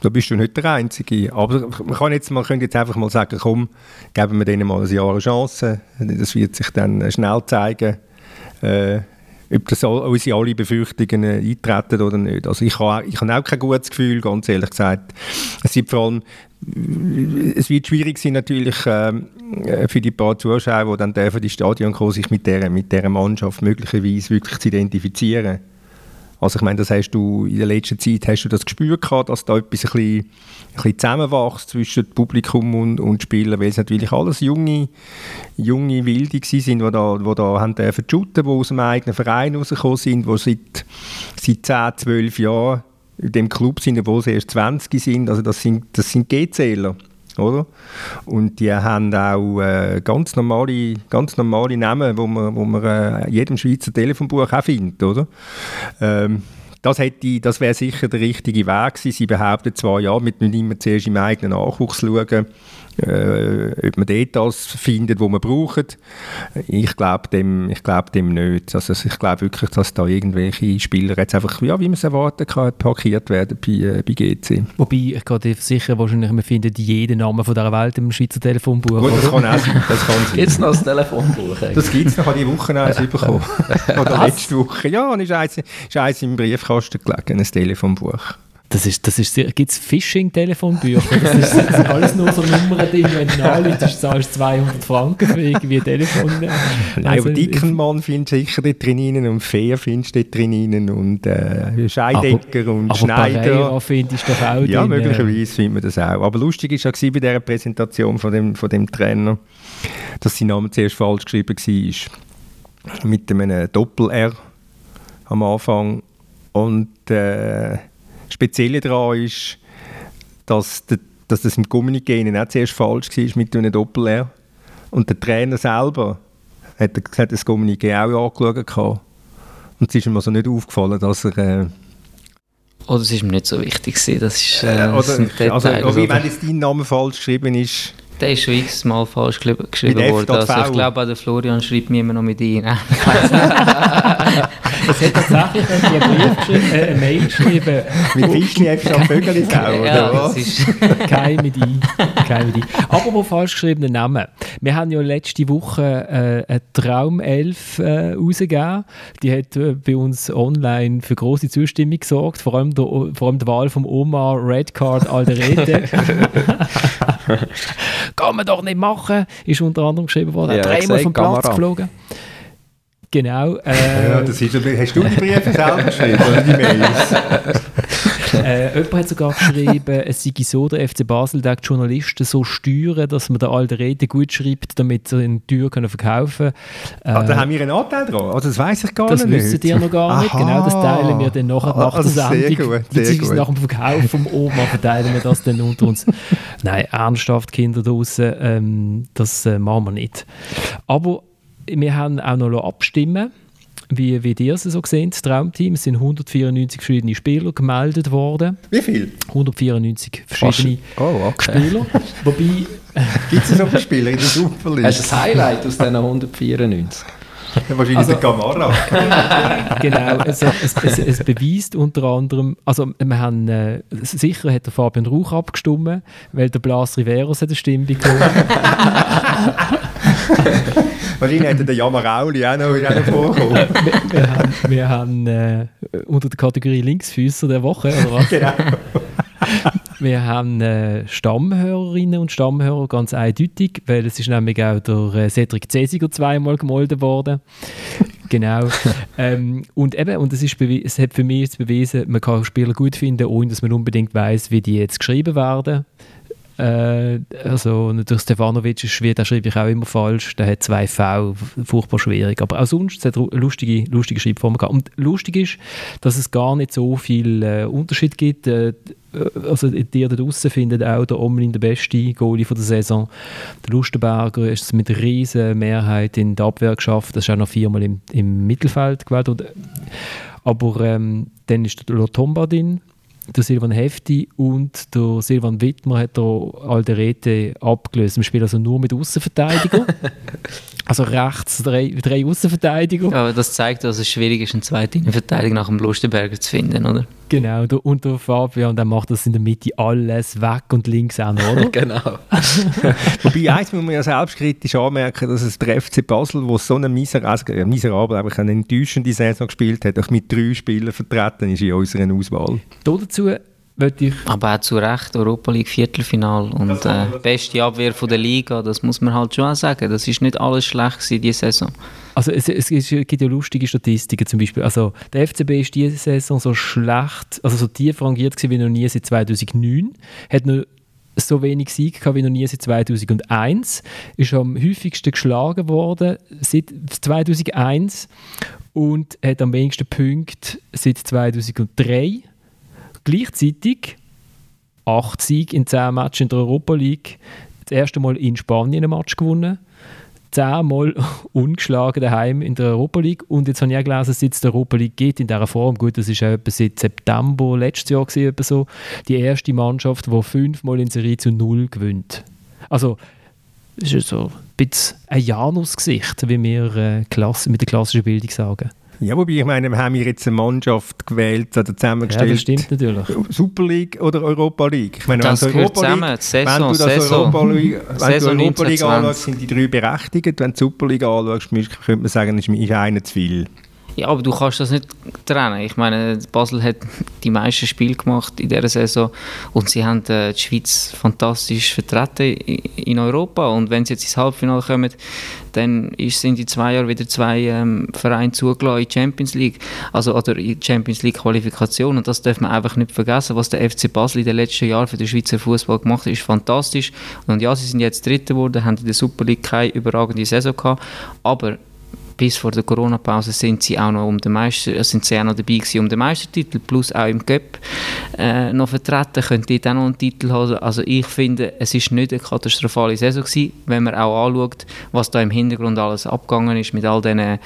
Da bist du nicht der Einzige. Aber man kann jetzt, man könnte jetzt einfach mal sagen, komm, geben wir denen mal ein Jahr eine Chance. Das wird sich dann schnell zeigen, äh, ob das all, unsere alle Befürchtungen eintreten oder nicht. Also ich habe, ich habe auch kein gutes Gefühl, ganz ehrlich gesagt. Es wird vor allem es wird schwierig sein natürlich ähm, äh, für die paar Zuschauer, die dann dürfen die Stadion kommen, sich mit dieser mit der Mannschaft möglicherweise wirklich zu identifizieren. Also ich meine, das hast du in der letzten Zeit hast du das Gespür gehabt, dass da etwas ein bisschen, ein zusammenwächst zwischen Publikum und, und Spielern, weil es natürlich alles junge, junge Wilde sind, die da, die da haben dürfen shooten, die aus dem eigenen Verein rausgekommen sind, die seit, seit 10, 12 Jahren in dem Club sind, obwohl sie erst 20 sind. Also das sind, das sind G-Zähler. Oder? Und die haben auch äh, ganz, normale, ganz normale Namen, wo man, wo man äh, jedem Schweizer Telefonbuch auch findet. Oder? Ähm, das, das wäre sicher der richtige Weg gewesen. Sie behaupten zwar, ja, wir müssen immer zuerst im eigenen Nachwuchs schauen, äh, ob man dort das findet, was man braucht. Ich glaube dem, glaub dem nicht. Also ich glaube wirklich, dass da irgendwelche Spieler jetzt einfach, ja, wie man es erwarten kann, parkiert werden bei, äh, bei GC. Wobei, ich gehe sicher wahrscheinlich, man findet jeden Namen von dieser Welt im Schweizer Telefonbuch. Gut, das kann auch sein. Das kann sein. Gibt es noch das Telefonbuch? Eigentlich? Das gibt es noch, habe ich Woche eins (laughs) bekommen. Oder letzte Woche. Ja, und ist eins, ist eins im Briefkasten gelegen, ein Telefonbuch. Das ist, das ist, gibt es Phishing-Telefonbücher? Das, ist, das sind alles nur so Nummern drin, wenn du anläutest, zahlst 200 Franken für irgendwie Telefon. (laughs) Nein, also, aber Dickenmann findest du sicher dort drin und Fair findest du dort drin und äh, Scheidecker aber, und aber Schneider. Pereira findest du doch auch Ja, drin. möglicherweise findet man das auch. Aber lustig war ja bei dieser Präsentation von dem, von dem Trainer, dass sein Name zuerst falsch geschrieben war. Mit einem Doppel-R am Anfang und äh, Spezielle daran ist, dass, de, dass das im Kommuniqué nicht zuerst falsch war mit einem Doppel-R. Und der Trainer selber hat, hat das Kommuniqué auch angeschaut. Und es ist ihm also nicht aufgefallen, dass er... Äh, oder es ist mir nicht so wichtig das ist äh, äh oder, also, also, wenn jetzt dein Name falsch geschrieben ist... Der ist schon x-mal falsch geschrieben worden. Also ich glaube, der Florian schreibt mir immer noch mit ein. (laughs) (laughs) Es hat tatsächlich einen Brief geschrieben, äh, eine Mail geschrieben. Mit Fischli einfach schon Vögel oder was? ist, Keine Idee. Keine Idee. Aber wo falsch geschriebene Namen. Wir haben ja letzte Woche äh, eine Traumelf äh, rausgegeben. Die hat äh, bei uns online für große Zustimmung gesorgt. Vor allem, der, vor allem die Wahl von Omar Redcard Alderete. (laughs) Kann man doch nicht machen, ist unter anderem geschrieben worden. Ja, Dreimal vom Platz Kamera. geflogen. Genau. Äh, Ja, das ist, hast du die Briefe selber geschrieben oder die Mails? Äh, jemand hat sogar geschrieben, es sei so, der FC Basel die Journalisten so steuern, dass man den alten Rede gut schreibt, damit sie ihn teuer können verkaufen können. Ah, da haben wir einen Anteil dran. Also das weiß ich gar das nicht. wissen ihr noch gar nicht. Aha. Genau, das teilen wir dann nachher nach Also der sehr Sendung. gut, sehr beziehungsweise gut. nach dem Verkauf vom Oma verteilen wir das dann unter uns. (laughs) Nein, ernsthaft, Kinder draußen, ähm, das äh, machen wir nicht. Aber wir haben auch noch abstimmen wie, wie ihr es so gesehen, das Traumteam. Es sind 194 verschiedene Spieler gemeldet worden. Wie viel? 194 verschiedene Oh, okay. Spieler. (laughs) Wobei, Gibt es so viele Spieler in der Super League? Hast du ein Highlight aus diesen 194? Wahrscheinlich Also- der Kamara. (laughs) genau, es, es, es, es beweist unter anderem, also wir haben, äh, sicher hat der Fabian Rauch abgestimmt, weil der Blas Riveros hat eine Stimme bekommen. (laughs) Wahrscheinlich hätte der Jamarauli auch noch, auch noch vorkommen. wir, wir haben, wir haben äh, unter der Kategorie Linksfüßer der Woche, oder was? genau. Wir haben äh, Stammhörerinnen und Stammhörer ganz eindeutig, weil es ist nämlich auch der äh, Cedric Cesiger zweimal gemolden worden. Genau. (laughs) ähm, und eben, und es, ist es hat für mich jetzt bewiesen, man kann Spieler gut finden, ohne dass man unbedingt weiß, wie die jetzt geschrieben werden. Äh, also natürlich Stefanovic ist schwierig, den schreibe ich auch immer falsch. Der hat zwei V, furchtbar schwierig. Aber auch sonst, es hat lustige, lustige Schreibformen gehabt. Und lustig ist, dass es gar nicht so viel äh, Unterschied gibt. Äh, also die da draußen findet auch der Omlin der beste Goalie von der Saison. Der Lustenberger ist mit riesen Mehrheit in der Abwehr geschafft. Das ist auch noch viermal im, im Mittelfeld gewählt. Und, aber ähm, dann ist der Lotomba drin, der Silvan Hefti und der Silvan Wittmer hat der Alderete abgelöst. Wir spielen also nur mit Außenverteidiger. (laughs) also rechts drei, drei Außenverteidiger. aber das zeigt, dass es schwierig ist, einen zweiten Innenverteidiger nach dem Lustenberger zu finden, oder? Genau, der, und der Fabian, der macht das in der Mitte alles weg und links auch noch, oder? (laughs) Genau. (laughs) Wobei, eins muss man ja selbstkritisch anmerken, dass es der FC Basel, wo so eine miser also, ja, miserable, aber eine enttäuschende Saison gespielt hat, auch mit drei Spielern vertreten ist in unserer Auswahl. Dazu möchte ich Aber auch zu Recht, Europa League Viertelfinal und äh, beste Abwehr von der Liga, das muss man halt schon auch sagen. Das ist nicht alles schlecht gewesen, diese Saison. Also es, es, es gibt ja lustige Statistiken zum Beispiel. Also der FCB ist diese Saison so schlecht, also so tief rangiert gewesen wie noch nie seit 2009. Hat noch so wenig Sieg gehabt wie noch nie seit 2001. Ist am häufigsten geschlagen worden seit 2001 und hat am wenigsten Punkte seit 2003. Gleichzeitig acht Siege in zehn Matches in der Europa League. Das erste Mal in Spanien ein Match gewonnen zehnmal (laughs) ungeschlagen daheim in der Europa League und jetzt habe ich auch gelesen, seit es Europa League geht in dieser Form, gut, das ist auch etwa seit September letztes Jahr gewesen, so, die erste Mannschaft, die fünfmal in Serie zu null gewinnt. Also, das ist so ein bisschen ein Janusgesicht, wie wir äh, mit der klassischen Bildung sagen. Ja, wobei, ich meine, wir haben hier jetzt eine Mannschaft gewählt oder Ja, zusammengestellt. das stimmt natürlich. Super League oder Europa League? Ich meine, Das wenn du gehört Europa zusammen, League, Saison, wenn du das Saison. Europa League, (laughs) wenn Saison du Europa League 1920. anschaust, sind die drei berechtigt. Wenn du die Super League anschaust, könnte man sagen, ist einer zu viel. Ja, aber du kannst das nicht trennen. Ich meine, Basel hat die meisten Spiele gemacht in dieser Saison und sie haben äh, die Schweiz fantastisch vertreten in Europa. Und wenn sie jetzt ins Halbfinale kommen, dann sind in zwei Jahren wieder zwei ähm, Vereine zugelassen in die Champions League, also oder in die Champions League Qualifikation. Und das darf man einfach nicht vergessen, was der FC Basel in den letzten Jahren für den Schweizer Fußball gemacht hat, ist fantastisch. Und ja, sie sind jetzt Dritter geworden, haben in der Super League keine überragende Saison gehabt, aber bis vor der Corona-Pause sind sie auch noch um den Meister, äh, sind sie auch noch dabei gewesen um den Meistertitel, plus auch im Cup äh, noch vertreten, können dort auch noch einen Titel haben. Also ich finde, es ist nicht eine katastrophale Saison gewesen, wenn man auch anschaut, was da im Hintergrund alles abgegangen ist mit all diesen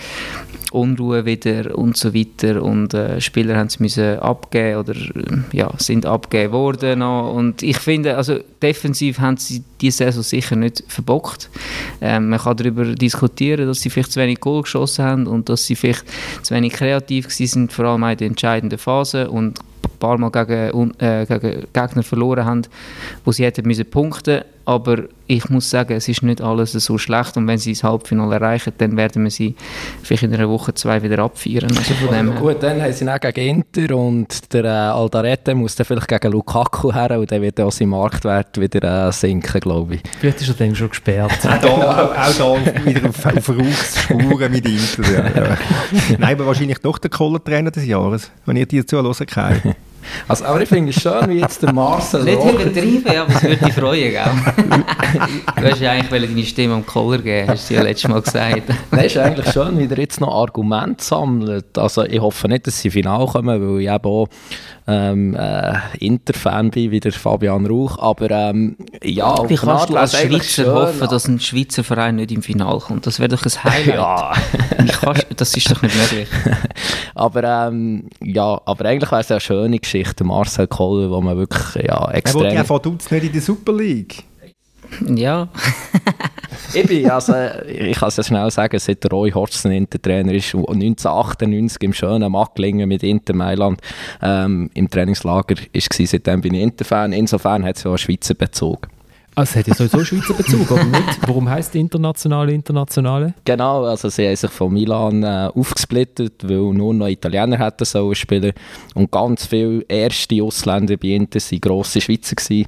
Unruhe wieder und so weiter. Und äh, Spieler haben es müssen abgeben oder äh, ja, sind abgegeben worden und ich finde, also defensiv haben sie diese Saison sicher nicht verbockt. Ähm, man kann darüber diskutieren, dass sie vielleicht zu wenig Goal geschossen haben und dass sie vielleicht zu wenig kreativ sind, vor allem in der entscheidenden Phase und ein paar Mal gegen, äh, gegen Gegner verloren haben, wo sie hätten müssen punkten aber ich muss sagen, es ist nicht alles so schlecht und wenn sie das Halbfinale erreichen, dann werden wir sie vielleicht in einer Woche, zwei wieder abfeiern. Also von dem Gut, dann haben sie auch gegen Inter und der äh, Aldarete muss dann vielleicht gegen Lukaku her und dann wird auch sein Marktwert wieder äh, sinken, glaube ich. Vielleicht ist er dann schon gesperrt. (laughs) auch, da, (laughs) auch da wieder auf, auf Rauchsspuren mit Inter. Ja, ja. (laughs) Nein, aber wahrscheinlich doch der Kohler-Trainer des Jahres, wenn ihr dir zuhören könnt. Also, aber ich finde es schön, wie jetzt der Marcel Nicht übertreiben, aber es würde dich freuen, gell? (laughs) du hast ja eigentlich deine Stimme am Koller geben, hast du ja letztes Mal gesagt. (laughs) Nein, ist eigentlich schön, wie er jetzt noch Argumente sammelt. Also ich hoffe nicht, dass sie final kommen, weil ich eben auch ähm, äh, Inter-Fan bin, wie der Fabian Rauch, aber ähm, ja, Wie kannst du als Schweizer schön, hoffen, dass ein Schweizer Verein nicht im Finale kommt? Das wäre doch ein Highlight. (laughs) ja. kannst, das ist doch nicht möglich. (laughs) aber ähm, ja, aber eigentlich wäre es eine schöne Geschichte, Marcel Koller, wo man wirklich ja, extrem... Er wollte ja von nicht in der Super League. Ja. Ich bin, also, ich kann es ja schnell sagen, seit der Roy Hodgson Intertrainer ist, 1998 im schönen Macklingen mit Inter Mailand ähm, im Trainingslager ist, seitdem bin ich Interfan. Insofern hat es ja einen Schweizer Bezug. Also es hat ja sowieso Schweizer Bezug, aber nicht? Warum heisst internationale Internationale? Genau, also sie haben sich von Milan äh, aufgesplittet, weil nur noch Italiener hätten sollen spielen und ganz viele erste Ausländer bei Inter waren grosse Schweizer gewesen,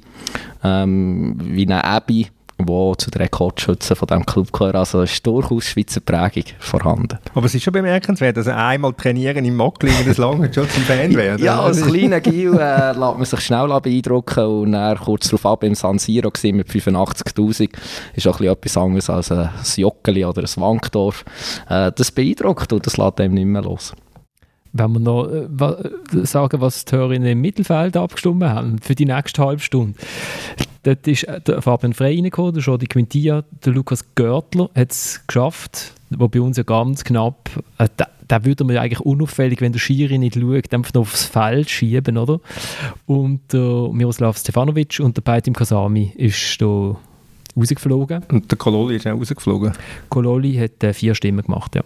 ähm, wie eine Abby die zu den Rekordschützen von diesem Club gehören. Also ist durchaus Schweizer Prägung vorhanden. Aber es ist schon bemerkenswert, dass einmal trainieren im Mockling das lange schon zum Fan werden. ja, als kleiner Gil äh, lässt man sich schnell beeindrucken und dann kurz darauf ab im San Siro mit 85'000 ist auch etwas anderes als ein Jockeli oder ein Wankdorf. Äh, das beeindruckt und das lässt einem nicht mehr los. Wenn wir noch äh, sagen, was die Hörerinnen im Mittelfeld abgestimmt haben für die nächste halbe Stunde. Dort ist äh, der Fabian Frey reingekommen, der Jordi Quintia, der Lukas Görtler hat es geschafft, wo bei uns ja ganz knapp, äh, da, da würde man ja eigentlich unauffällig, wenn der Schiri nicht schaut, einfach noch aufs Feld schieben, oder? Und der äh, Miroslav Stefanovic und der Beitim Kasami ist da rausgeflogen. Und der Kololi ist auch rausgeflogen? Kololi hat äh, vier Stimmen gemacht, ja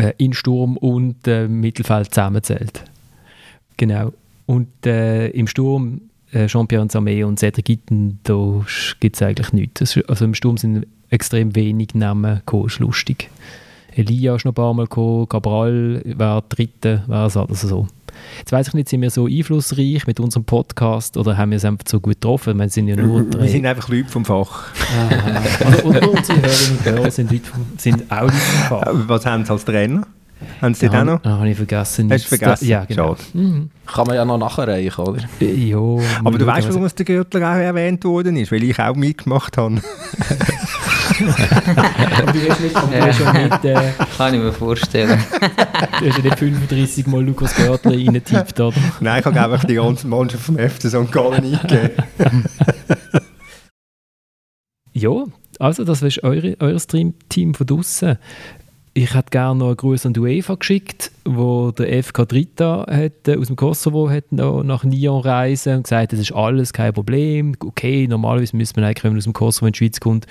äh, in Sturm und äh, Mittelfeld zusammenzählt. Genau. Und äh, im Sturm äh, Jean-Pierre Samé und Cedric Gitten, da gibt es eigentlich nichts. Also im Sturm sind extrem wenig Namen gekommen, ist lustig. Elia ist noch ein paar Mal gekommen, Cabral war Dritte, war es also so. Jetzt weiß ich nicht, sind wir so einflussreich mit unserem Podcast oder haben wir es einfach so gut getroffen? Wir sind ja nur drei. Wir sind einfach Leute vom Fach. Ah, also, und unsere Hörerinnen und Hörer sind, Leute vom, sind auch Leute vom Fach. Äh, was haben sie als Trainer? Haben Sie ja, den auch noch? Ah, habe ich vergessen. Hast du vergessen? Ja, genau. Schade. Mhm. Kann man ja noch nachreichen, oder? Ja. Aber du weißt, warum es der Gürtler auch erwähnt worden ist? Weil ich auch mitgemacht habe. (laughs) (laughs) und du hast nicht, und du hast nicht äh, Kann ich mir vorstellen. du hast ja nicht 35 Mal Lukas Görtler reingetippt, oder? Nein, ich habe einfach die ganze Mannschaft vom FC St. Gallen eingegeben. (laughs) ja, also das ist eure, euer Stream-Team von draußen ich hätte gerne noch einen Gruß an die UEFA geschickt, wo der FK Drita hat, äh, aus dem Kosovo hat noch nach Nyon reisen und gesagt, das ist alles kein Problem. Okay, normalerweise müsste man eigentlich, wenn man aus dem Kosovo in die Schweiz kommt,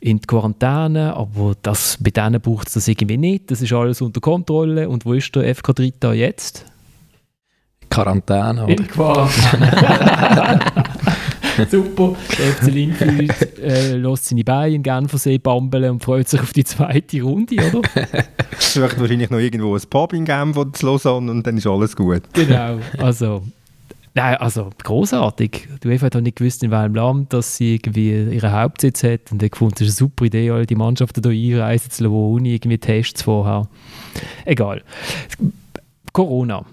in die Quarantäne, aber das, bei denen braucht es das irgendwie nicht. Das ist alles unter Kontrolle. Und wo ist der FK Drita jetzt? Quarantäne. Oder? In Quarantäne. (laughs) (laughs) Super. Der FC Linfield äh, lässt seine Beine in Genfersee bambeln und freut sich auf die zweite Runde, oder? (laughs) Sucht wahrscheinlich noch irgendwo ein Pub in Genf oder zu Lausanne und dann ist alles gut. Genau, also... Nein, also großartig. Die UEFA hat auch nicht gewusst, in welchem Land dass sie irgendwie ihren Hauptsitz hat und hat gefunden, es ist eine super Idee, alle die Mannschaften hier einreisen zu lassen, ohne irgendwie Tests vorher. Egal. Corona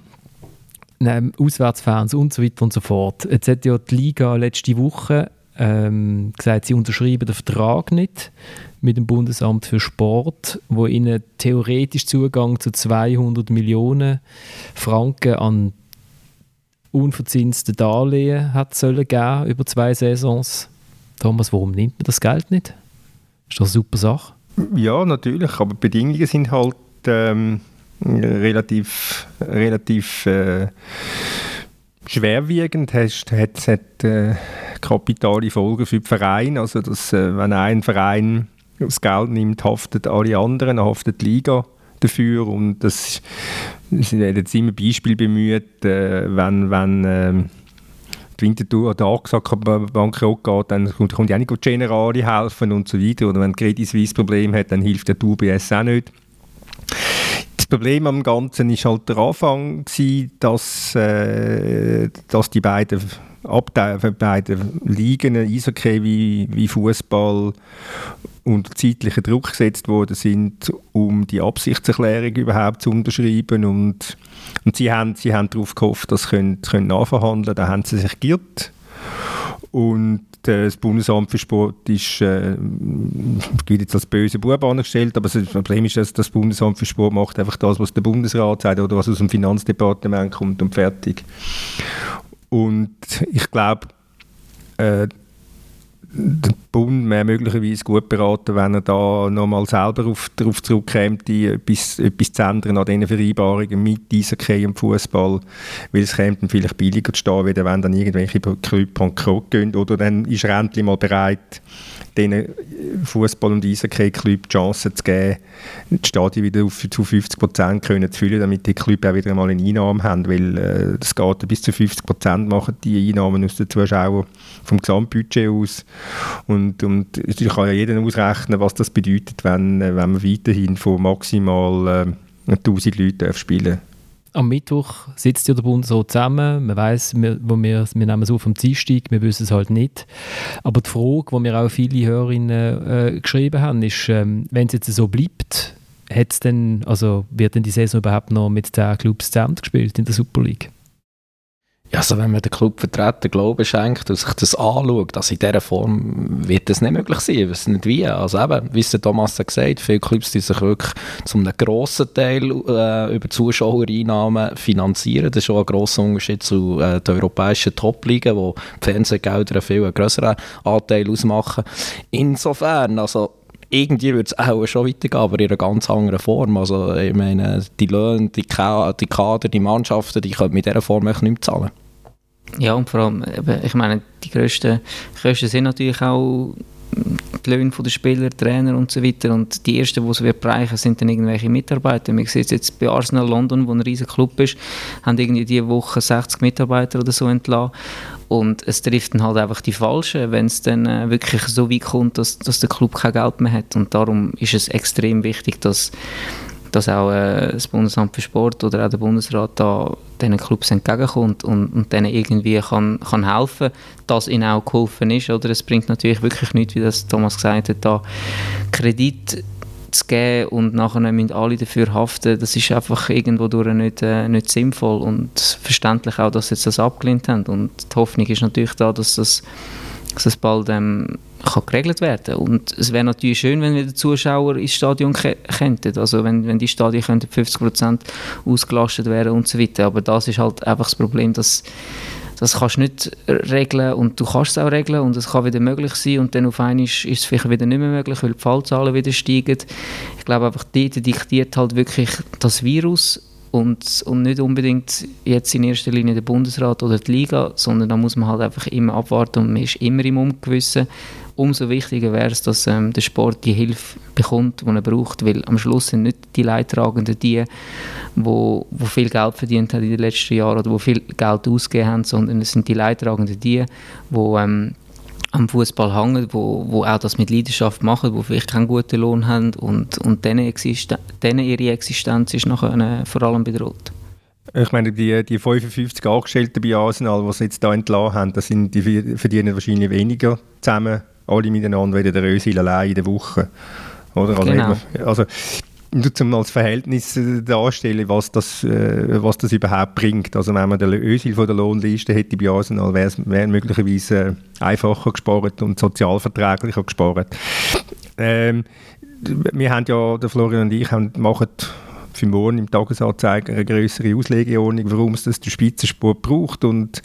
Auswärtsfans und so weiter und so fort. Jetzt hat ja die Liga letzte Woche ähm, gesagt, sie unterschreiben den Vertrag nicht mit dem Bundesamt für Sport, wo ihnen theoretisch Zugang zu 200 Millionen Franken an unverzinsten Darlehen hat sollen geben über zwei Saisons. Thomas, warum nimmt man das Geld nicht? Ist doch eine super Sache. Ja, natürlich, aber die Bedingungen sind halt ähm, relativ, relativ äh, schwerwiegend. Es hat, hat äh, kapitale Folgen für den Verein. Also, dass, äh, wenn ein Verein das Geld nimmt, haftet alle anderen, haftet die Liga dafür. Und das, werden jetzt immer Beispiel bemüht, äh, wenn, wenn äh, die Winterthur an der AXA bankrott geht, dann kommt, kommt ja nicht die Generali helfen und so weiter. Oder wenn die Credit Suisse Problem hat, dann hilft der UBS auch nicht. Das Problem am Ganzen war halt der Anfang, gewesen, dass, äh, dass die beiden Abteilungen, beiden Ligen, Eishockey wie, wie Fußball, unter zeitlichen Druck gesetzt worden sind, um die Absichtserklärung überhaupt zu unterschreiben. Und, und sie, haben, sie haben darauf gehofft, dass sie können, können nachverhandeln können. Da haben sie sich geirrt. Und das Bundesamt für Sport ist, äh, wird jetzt als böse Bub angestellt, aber das Problem ist, dass das Bundesamt für Sport macht einfach das, was der Bundesrat sagt oder was aus dem Finanzdepartement kommt und fertig. Und ich glaube, äh, der Bund wäre möglicherweise gut beraten, wenn er da nochmal selber auf, darauf zurückkäme, etwas, etwas zu ändern an diesen Vereinbarungen mit Eishockey und Fußball, weil es käme dann vielleicht billiger zu stehen, wenn dann irgendwelche Clubs bankrott gehen oder dann ist Rentli mal bereit, diesen Fußball- und Eishockey-Club die Chance zu geben, die Stadien wieder auf, zu 50 Prozent zu füllen, damit die Clubs auch wieder einmal eine Einnahme haben, weil äh, das geht bis zu 50 Prozent machen die Einnahmen aus den Zuschauern vom Gesamtbudget aus. Und, und ich kann ja jeder ausrechnen, was das bedeutet, wenn, äh, wenn man weiterhin von maximal äh, 1000 Leuten spielen darf am Mittwoch sitzt ja der Bund so zusammen. Man weiß, wir, wo wir, wir nehmen es auf am Dienstag, wir wissen es halt nicht. Aber die Frage, die mir auch viele Hörerinnen äh, geschrieben haben, ist, ähm, wenn es jetzt so bleibt, hat's denn, also wird denn die Saison überhaupt noch mit 10 Clubs zusammen gespielt in der Super League? Also wenn man den Clubvertretern Glauben schenkt und sich das anschaut, also in dieser Form wird das nicht möglich sein, ich weiß nicht wie. Also eben, wie es Thomas hat gesagt, viele Clubs, die sich wirklich zu einem grossen Teil äh, über Zuschauereinnahmen finanzieren. Das ist schon ein grosser Unterschied zu äh, den europäischen Top-Ligen, wo die Fernsehgelder viel einen grösseren Anteil ausmachen. Insofern, also irgendwie würde es auch schon weitergehen, aber in einer ganz anderen Form. Also ich meine, die Löhne, die, Ka die Kader, die Mannschaften, die können mit dieser Form nicht mehr zahlen. Ja, und vor allem, ich meine, die grössten Kosten sind natürlich auch die Löhne der Spieler, Trainer und so weiter. Und die ersten, die es wird bereichen, sind dann irgendwelche Mitarbeiter. Wir sehen es jetzt bei Arsenal London, wo ein riesiger Club ist, haben irgendwie diese Woche 60 Mitarbeiter oder so entlassen. Und es trifft dann halt einfach die Falschen, wenn es dann äh, wirklich so weit kommt, dass, dass der Club kein Geld mehr hat. Und darum ist es extrem wichtig, dass, dass auch äh, das Bundesamt für Sport oder auch der Bundesrat da diesen Clubs entgegenkommt und, und denen irgendwie kann, kann helfen, dass ihnen auch geholfen ist. Oder es bringt natürlich wirklich nichts, wie das Thomas gesagt hat, da Kredit zu geben und nachher müssen alle dafür haften, das ist einfach irgendwo durch nicht, äh, nicht sinnvoll und verständlich auch, dass sie jetzt das abgelehnt haben und die Hoffnung ist natürlich da, dass das, dass das bald ähm, kann geregelt werden. Und es wäre natürlich schön, wenn wieder Zuschauer ins Stadion könnten, also wenn, wenn die Stadien 50% ausgelastet wären und so weiter, aber das ist halt einfach das Problem, dass das kannst du nicht regeln und du kannst es auch regeln und es kann wieder möglich sein und dann auf einmal ist, ist es vielleicht wieder nicht mehr möglich, weil die Fallzahlen wieder steigen. Ich glaube einfach, dort diktiert halt wirklich das Virus und, und nicht unbedingt jetzt in erster Linie der Bundesrat oder die Liga, sondern da muss man halt einfach immer abwarten und man ist immer im Ungewissen umso wichtiger wäre es, dass ähm, der Sport die Hilfe bekommt, die er braucht, weil am Schluss sind nicht die Leidtragenden die, wo, wo viel Geld verdient haben in den letzten Jahren oder wo viel Geld ausgegeben haben, sondern es sind die Leidtragenden die, wo ähm, am Fußball hängen, wo, wo auch das mit Leidenschaft machen, wo vielleicht keinen guten Lohn haben und, und denen, Existen denen ihre Existenz ist nachher äh, vor allem bedroht. Ich meine, die, die 55 Angestellten bei Arsenal, die sie jetzt hier entlassen haben, das sind, die verdienen wahrscheinlich weniger zusammen alle miteinander, wie der Rösil allein in der Woche. Oder? Also, genau. also nur zum als Verhältnis äh, darstellen, was das, äh, was das überhaupt bringt. Also wenn man den Ösil von der Lohnliste hätte bei Arsenal, wäre es wär möglicherweise äh, einfacher gespart und sozialverträglicher gespart. Ähm, wir haben ja, der Florian und ich, haben, machen für morgen im Tagesanzeiger eine größere Auslegeordnung, warum es das der Spitzensport braucht. Und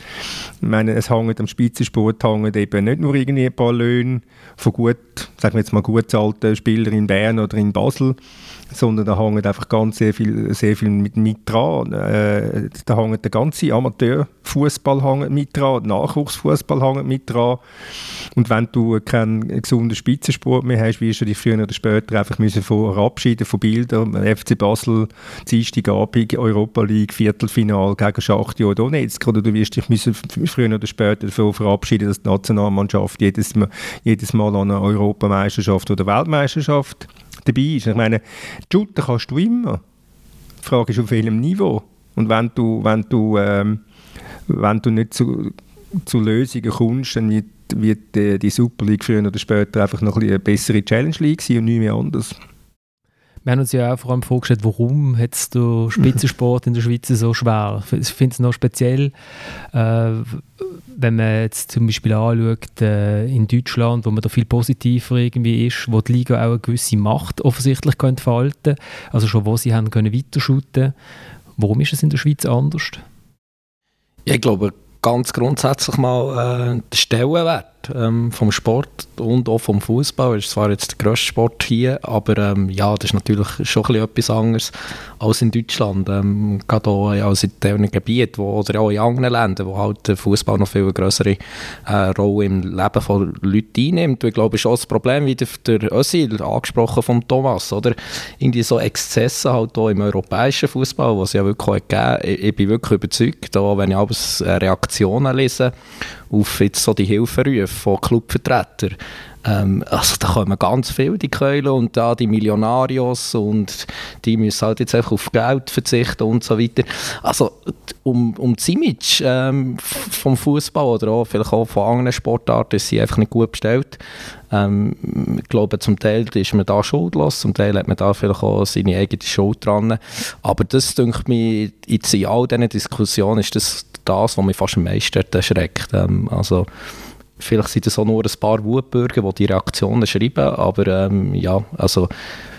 ich meine, es hängt am Spitzensport hängt eben nicht nur irgendwie ein paar Löhne von gut, sagen wir jetzt mal gut zahlten Spielern in Bern oder in Basel, sondern da hängt einfach ganz sehr viel, sehr viel mit, mit dran. Äh, da hängt der ganze Amateurfußball mit dran, Nachwuchsfußball mit dran. Und wenn du keinen gesunden Spitzensport mehr hast, wirst du dich früher oder später einfach müssen verabschieden von Bildern. FC Basel, Dienstagabend, Europa League, Viertelfinal gegen Schachtja Donetsk. Oder du wirst dich müssen früher oder später davon verabschieden, dass die Nationalmannschaft jedes, jedes Mal an einer Europameisterschaft oder Weltmeisterschaft dabei ist. Ich meine, shooten kannst du immer. Die Frage ist, auf welchem Niveau. Und wenn du, wenn du, ähm, wenn du nicht zu, zu Lösungen kommst, dann wird, wird die, Super League früher oder später einfach noch ein eine bessere Challenge League sein und nicht mehr anders. Wir haben uns ja auch vor allem vorgestellt, warum hat der Spitzensport in der Schweiz so schwer? Ich finde es noch speziell, äh, wenn man jetzt zum Beispiel anschaut, äh, in Deutschland, wo man da viel positiver irgendwie ist, wo die Liga auch eine gewisse Macht offensichtlich könnte verhalten also schon wo sie haben können weiterschuten. Warum ist es in der Schweiz anders? Ich glaube, ganz grundsätzlich mal äh, der Stellenwert ähm, vom Sport und auch vom Fußball. ist zwar jetzt der grösste Sport hier, aber ähm, ja, das ist natürlich schon ein etwas anderes als in Deutschland. Ähm, gerade auch ja, also in diesen Gebieten wo, oder auch in anderen Ländern, wo halt der Fußball noch viel größere äh, Rolle im Leben von Leuten einnimmt. Und ich glaube, schon das Problem, wie der, der Özil angesprochen von Thomas, oder? Irgendwie so Exzesse halt auch im europäischen Fußball, was ja wirklich auch gegeben ich, ich bin wirklich überzeugt, auch wenn ich alles Reaktionen lese auf jetzt so die Hilferufe von Clubvertretern. Ähm, also da kommen ganz viele die Keulen und da die Millionarios und die müssen halt jetzt einfach auf Geld verzichten und so weiter. Also um, um das Image ähm, vom Fußball oder auch vielleicht auch von anderen Sportarten ist sie einfach nicht gut bestellt. Ähm, ich glaube, zum Teil ist man da schuldlos, zum Teil hat man da vielleicht auch seine eigene Schuld dran. Aber das, denke jetzt in all diesen Diskussionen ist das das, was mich fast am meisten erschreckt. Ähm, also, vielleicht sind es auch nur ein paar Wutbürger, die die Reaktionen schreiben, aber ähm, ja, also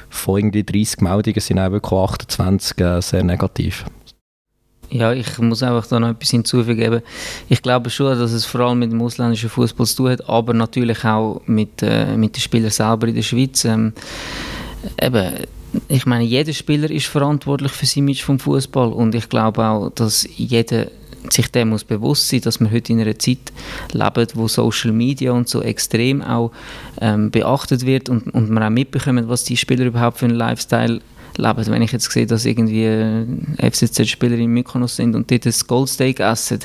von irgendwie 30 Meldungen sind auch wirklich 28 äh, sehr negativ. Ja, ich muss einfach da noch etwas hinzufügen. Ich glaube schon, dass es vor allem mit dem ausländischen Fußball zu tun hat, aber natürlich auch mit, äh, mit den Spielern selber in der Schweiz. Ähm, eben, ich meine, jeder Spieler ist verantwortlich für sein Image vom Fußball und ich glaube auch, dass jeder sich dem muss bewusst sein, dass wir heute in einer Zeit leben, wo Social Media und so extrem auch ähm, beachtet wird und, und man auch mitbekommt, was die Spieler überhaupt für einen Lifestyle leben. Wenn ich jetzt sehe, dass irgendwie äh, FCZ-Spieler in Mykonos sind und dort das Goldsteak essen,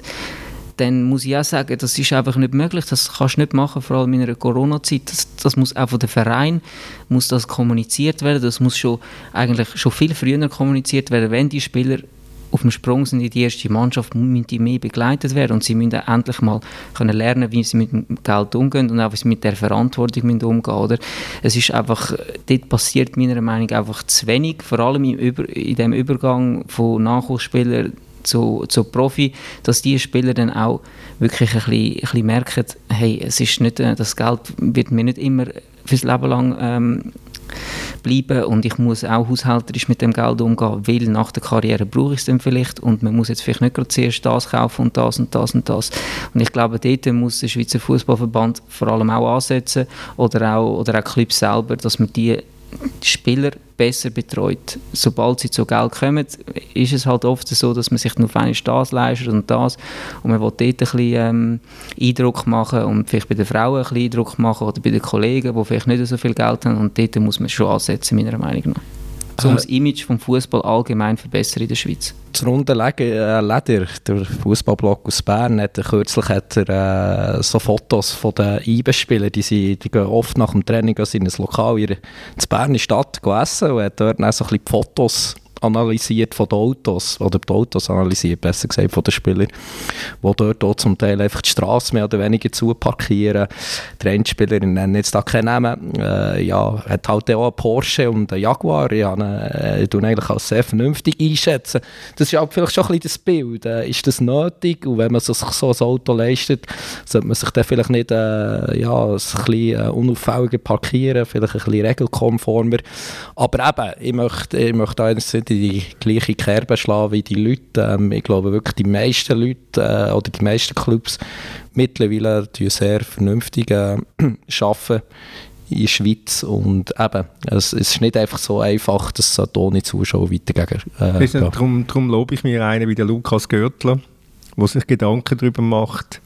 dann muss ich auch sagen, das ist einfach nicht möglich. Das kannst du nicht machen, vor allem in einer Corona-Zeit. Das, das, muss auch von den Verein muss das kommuniziert werden. Das muss schon eigentlich schon viel früher kommuniziert werden, wenn die Spieler auf dem Sprung sind in die erste Mannschaft, müssen die mehr begleitet werden und sie müssen endlich mal können lernen, wie sie mit dem Geld umgehen und auch wie sie mit der Verantwortung müssen umgehen oder? Es ist einfach, dort passiert meiner Meinung nach einfach zu wenig, vor allem im Über, in dem Übergang von Nachwuchsspielern zu, zu Profi, dass die Spieler dann auch wirklich ein bisschen, ein bisschen merken, hey, es ist nicht, äh, das Geld wird mir nicht immer fürs Leben lang ähm, bleiben und ich muss auch haushälterisch mit dem Geld umgehen, weil nach der Karriere brauche ich es dann vielleicht und man muss jetzt vielleicht nicht gerade zuerst das kaufen und das und das und das. Und ich glaube, dort muss der Schweizer Fußballverband vor allem auch ansetzen oder auch, oder auch Clubs selber, dass man die Spieler besser betreut. Sobald sie zu Geld kommen, ist es halt oft so, dass man sich nur für das leistet und das. Und man will dort ein bisschen ähm, Eindruck machen und vielleicht bei den Frauen ein bisschen Eindruck machen oder bei den Kollegen, die vielleicht nicht so viel Geld haben. Und dort muss man schon ansetzen, meiner Meinung nach um das Image vom Fußball allgemein verbessern in der Schweiz. Das runde äh, Leder, der Fußballblock aus Bern, hat kürzlich hat er, äh, so Fotos von den IBE-Spielern, die, die gehen oft nach dem Training in ein Lokal in der Berner Stadt essen und hat dort dann so ein bisschen Fotos analysiert von den Autos, oder die Autos analysiert, besser gesagt, von den Spielern, die dort auch zum Teil einfach die Straße mehr oder weniger zuparkieren. Die Rennspieler, ich nenne jetzt da keinen Namen, äh, ja, hat halt auch einen Porsche und einen Jaguar, ja, äh, ich eigentlich als sehr vernünftig einschätzen. Das ist halt vielleicht schon ein bisschen das Bild. Äh, ist das nötig? Und wenn man sich so ein Auto leistet, sollte man sich dann vielleicht nicht äh, ja, ein bisschen äh, unauffälliger parkieren, vielleicht ein bisschen regelkonformer. Aber eben, ich möchte, ich möchte da nicht nicht in die gleiche Kerbe schlagen wie die Leute. Ähm, ich glaube wirklich, die meisten Leute äh, oder die meisten Clubs mittlerweile sehr vernünftig äh, (clears throat) arbeiten in der Schweiz. Und eben, es, es, ist nicht einfach so einfach, dass es ohne Zuschauer weitergehen äh, darum, darum lobe ich mir einen wie der Lukas Görtler, der sich Gedanken darüber macht,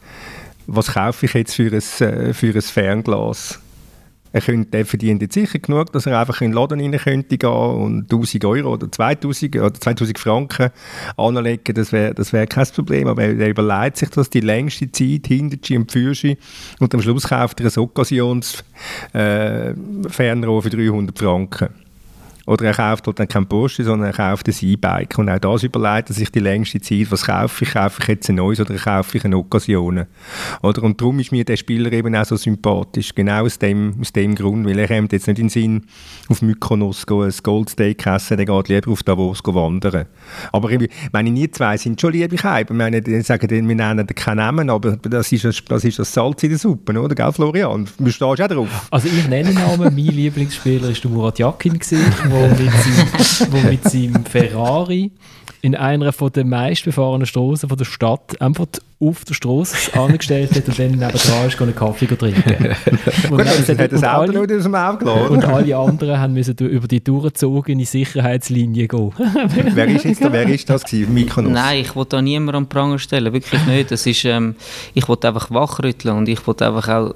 was kaufe ich jetzt für ein, äh, für ein Fernglas er, könnte, er verdient jetzt sicher genug, dass er einfach in den Laden rein könnte gehen und 1000 Euro oder 2000, oder 2000 Franken anlegen, das wäre das wär kein Problem. Aber er, er überlegt sich das die längste Zeit, hinter und für und am Schluss kauft er ein Occasionsfernrohr äh, für 300 Franken. Oder er kauft halt dann kein Porsche, sondern er kauft ein E-Bike. Und auch das überlegt er sich die längste Zeit, was kaufe ich? Kaufe ich jetzt ein neues oder kaufe ich eine Occasion? Oder? Und darum ist mir der Spieler eben auch so sympathisch. Genau aus dem, aus dem Grund, weil er kommt jetzt nicht in den Sinn, auf Mykonos go, ein Goldsteak essen, der geht lieber auf Davos wandern. Aber ich meine, nie zwei sind schon liebe Keiber. Ich meine, die sagen, wir nennen keinen Namen, aber das ist, das, das ist das Salz in der Suppe, oder? Gell, Florian? Du stehst auch drauf. Also ich nenne Namen, mein (laughs) Lieblingsspieler war Murat Yakin, wo mit seinem, wo mit seinem Ferrari in einer von den meistbefahrenen Straßen der Stadt einfach auf der Straße angestellt hat und dann nebenan ist einen Kaffee trinken. (laughs) und, Gut, dann, hat das Auto alle, aus dem Auge gelassen, Und alle anderen haben müssen über die durchgezogene Sicherheitslinie gehen. (laughs) wer, ist jetzt, wer ist das gewesen? Mykonos? Nein, ich wollte da niemanden am Pranger stellen, wirklich nicht. Das ist, ähm, ich wollte einfach wachrütteln und ich wollte einfach auch,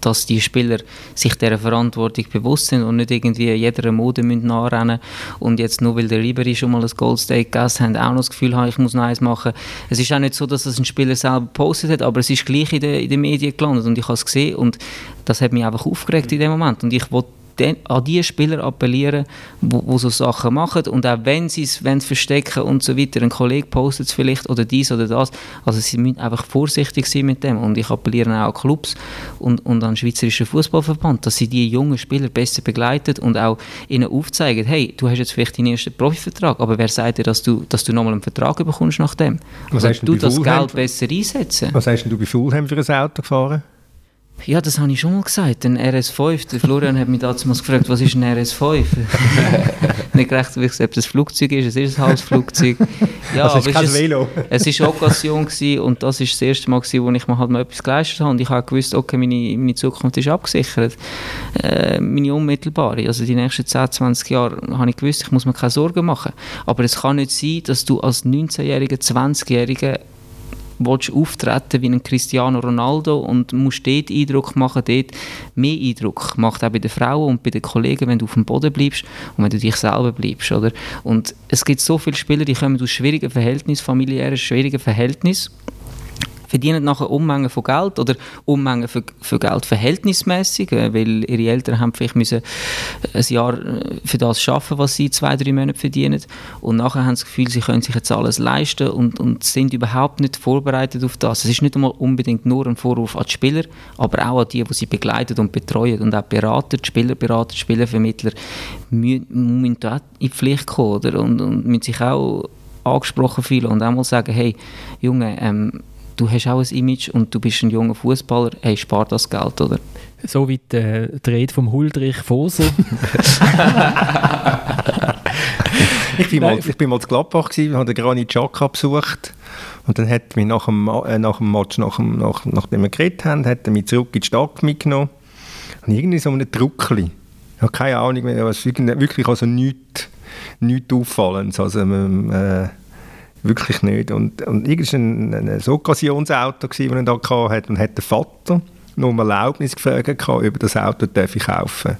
dass die Spieler sich dieser Verantwortung bewusst sind und nicht irgendwie jeder Mode nachrennen und jetzt nur weil der Ribery schon mal ein Goldsteak gegessen hat, auch noch das Gefühl haben, ich muss noch eins machen. Es ist auch nicht so, dass das ein Spieler selber gepostet hat, aber es ist gleich in den, in den Medien gelandet und ich habe es gesehen und das hat mich einfach aufgeregt in dem Moment und ich wollte an die Spieler appellieren, die so Sachen machen und auch wenn sie es verstecken und so weiter, ein Kollege postet es vielleicht oder dies oder das, also sie müssen einfach vorsichtig sein mit dem und ich appelliere auch an Clubs und, und an den Schweizerischen Fußballverband, dass sie die jungen Spieler besser begleiten und auch ihnen aufzeigen, hey, du hast jetzt vielleicht deinen ersten Profivertrag, aber wer sagt dir, dass du, dass du nochmal einen Vertrag bekommst nach dem? Was also, du das Geld besser einsetzen. Was hast du bei Fulham für ein Auto gefahren? Ja, das habe ich schon mal gesagt. Ein RS5. Der Florian hat mich damals gefragt, was ist ein RS5? (laughs) nicht gerecht, ob es ein Flugzeug ist. Es ist ein Hausflugzeug. Ja, also es ist kein es, Velo. es war Occasion und das war das erste Mal, gewesen, wo ich mir halt mal etwas geleistet habe. Und ich habe gewusst, okay, meine, meine Zukunft ist abgesichert. Äh, meine unmittelbare. Also die nächsten 10, 20 Jahre habe ich gewusst, ich muss mir keine Sorgen machen. Aber es kann nicht sein, dass du als 19-Jähriger, 20-Jähriger willst auftreten wie ein Cristiano Ronaldo und musst dort Eindruck machen, dort mehr Eindruck macht auch bei den Frauen und bei den Kollegen, wenn du auf dem Boden bleibst und wenn du dich selber bleibst, oder? Und es gibt so viele Spieler, die kommen aus schwierigen Verhältnissen, familiären schwierigen Verhältnissen verdienen nachher Unmengen von Geld oder Unmengen für, für Geld verhältnismäßig, äh, weil ihre Eltern haben vielleicht müssen ein Jahr äh, für das schaffen, was sie zwei, drei Monate verdienen und nachher haben sie das Gefühl, sie können sich jetzt alles leisten und, und sind überhaupt nicht vorbereitet auf das. Es ist nicht einmal unbedingt nur ein Vorwurf an die Spieler, aber auch an die, die sie begleiten und betreuen und auch Berater, die Spielerberater, Spielervermittler müssen, müssen in die Pflicht kommen oder? Und, und müssen sich auch angesprochen fühlen und einmal sagen, hey, Junge, ähm, du hast auch ein Image und du bist ein junger Fußballer, hey, spar das Geld, oder? So wie der Dreh vom Huldrich Foser. (laughs) ich, bin mal, ich bin mal zu Gladbach, gewesen, habe den Granit Xhaka besucht und dann hat mich nach dem, äh, nach dem Match, nach dem, nach, nachdem wir geredet haben, hat er mich zurück in die Stadt mitgenommen und irgendwie so ein Druckli. Ich habe keine Ahnung mehr, was wirklich also nichts, nichts Auffallendes. Also, ähm, äh, Wirklich nicht. Und, und irgendein ein, ein Occasionsauto, das er da hatte, und hat der Vater noch um Erlaubnis gefragt, ob das Auto darf ich kaufen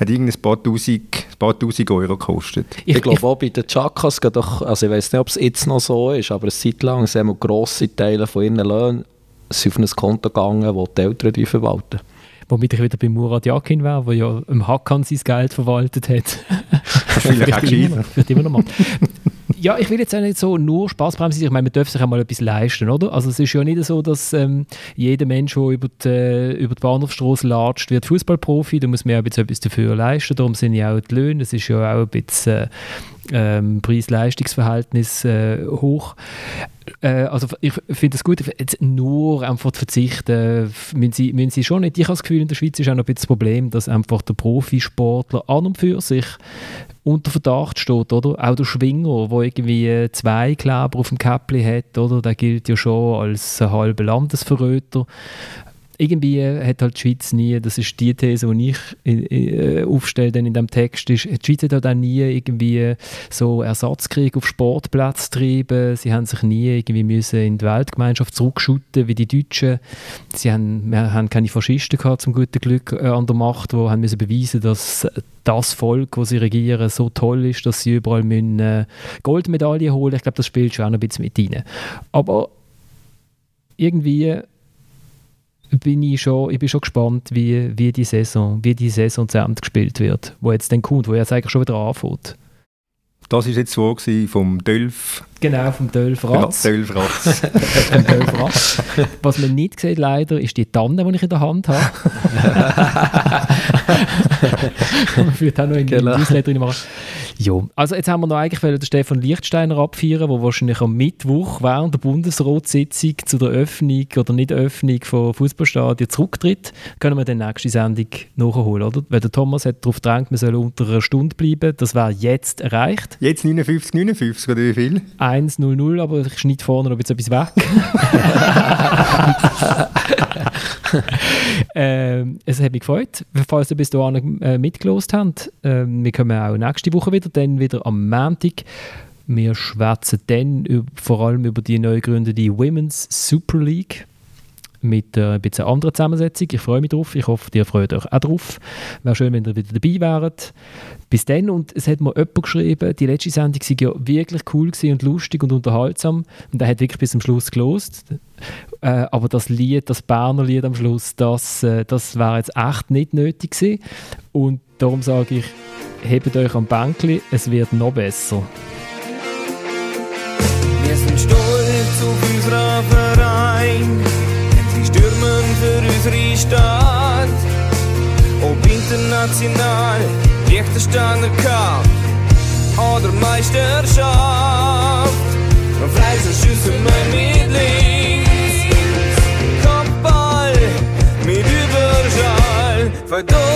hat irgendein paar tausend, paar tausend Euro gekostet. Ich, ich glaube auch bei den Chakas, doch, also ich weiß nicht, ob es jetzt noch so ist, aber eine Zeit lang sind grosse Teile von ihren Löhnen auf ein Konto gegangen, das die Eltern verwalten. Womit ich wieder bei Murat Yakin wäre, der ja im Hakan sein Geld verwaltet hat. Vielleicht auch immer, immer noch mal ja, ich will jetzt auch nicht so nur Spaßbremse sein. Ich meine, man darf sich einmal etwas leisten, oder? Also es ist ja nicht so, dass ähm, jeder Mensch, der über die, äh, über die Bahnhofstrasse latscht, wird Fußballprofi. Da muss man ja etwas dafür leisten. Darum sind ja auch die Löhne. Das ist ja auch ein bisschen äh, ähm, Preis-Leistungs-Verhältnis äh, hoch. äh, also ich finde es gut, jetzt nur einfach zu verzichten, müssen sie, müssen sie schon nicht. Ich habe das Gefühl, in der Schweiz ist auch noch ein bisschen das Problem, dass einfach der Profisportler an und für sich unter Verdacht steht, oder? Auch der Schwinger, der irgendwie zwei Kleber auf dem Käppli hat, oder? Der gilt ja schon als halber Landesverräter irgendwie hat halt die Schweiz nie, das ist die These, die ich äh, aufstelle dann in dem Text, ist, die Schweiz hat halt auch nie irgendwie so Ersatzkrieg auf Sportplatz getrieben, sie haben sich nie irgendwie müssen in die Weltgemeinschaft zurückschütten wie die Deutschen. Sie haben, wir haben keine Faschisten gehabt, zum guten Glück äh, an der Macht, die haben müssen beweisen, dass das Volk, das sie regieren, so toll ist, dass sie überall müssen, äh, Goldmedaillen holen. Ich glaube, das spielt schon auch noch ein bisschen mit rein. Aber irgendwie bin ich schon, ich bin schon gespannt, wie, wie die Saison, wie die Saison zu Ende gespielt wird, wo jetzt dann kommt, wo jetzt eigentlich schon wieder anfängt. Das war jetzt so vom Dölf. Genau, vom Dölf Ratz. Ja, Dölf Ratz. (laughs) vom Dölf Ratz. Was man nicht sieht leider, ist die Tanne, die ich in der Hand habe. (laughs) (laughs) man wird auch noch in genau. Newsletter machen. Ja, also jetzt haben wir noch eigentlich den Stefan Lichtsteiner abfeiern, der wahrscheinlich am Mittwoch während der Bundesratssitzung zu der Öffnung oder Nicht-Öffnung von Fußballstadien zurücktritt. Können wir dann nächste Sendung nachholen, oder? Weil der Thomas hat darauf gedrängt, wir sollen unter einer Stunde bleiben. Das wäre jetzt erreicht. Jetzt 59, 59 oder wie viel? 1-0-0, aber ich schneide vorne noch etwas weg. (laughs) (laughs) (laughs) ähm, es hat mich gefreut, falls ihr bis dahin äh, mitgelost habt. Ähm, wir kommen auch nächste Woche wieder, dann wieder am Montag. Wir schwätzen dann über, vor allem über die neu gegründete Women's Super League mit äh, ein bisschen anderer Zusammensetzung. Ich freue mich drauf. Ich hoffe, ihr freut euch auch drauf. Wäre schön, wenn ihr wieder dabei wäret. Bis dann, und es hat mir jemand geschrieben, die letzte Sendung war ja wirklich cool und lustig und unterhaltsam. Und er hat wirklich bis zum Schluss gelost. Äh, aber das Lied, das Berner Lied am Schluss, das, äh, das wäre jetzt echt nicht nötig gewesen. Und darum sage ich, hebt euch am Bänkli, es wird noch besser. Wir sind stolz auf unseren Verein, unsere Stadt. Ob international, Liechtenstein anerkannt oder Meisterschaft. Und Fleißen schießen wir mit links, Kopfball mit Überschall, verdorben.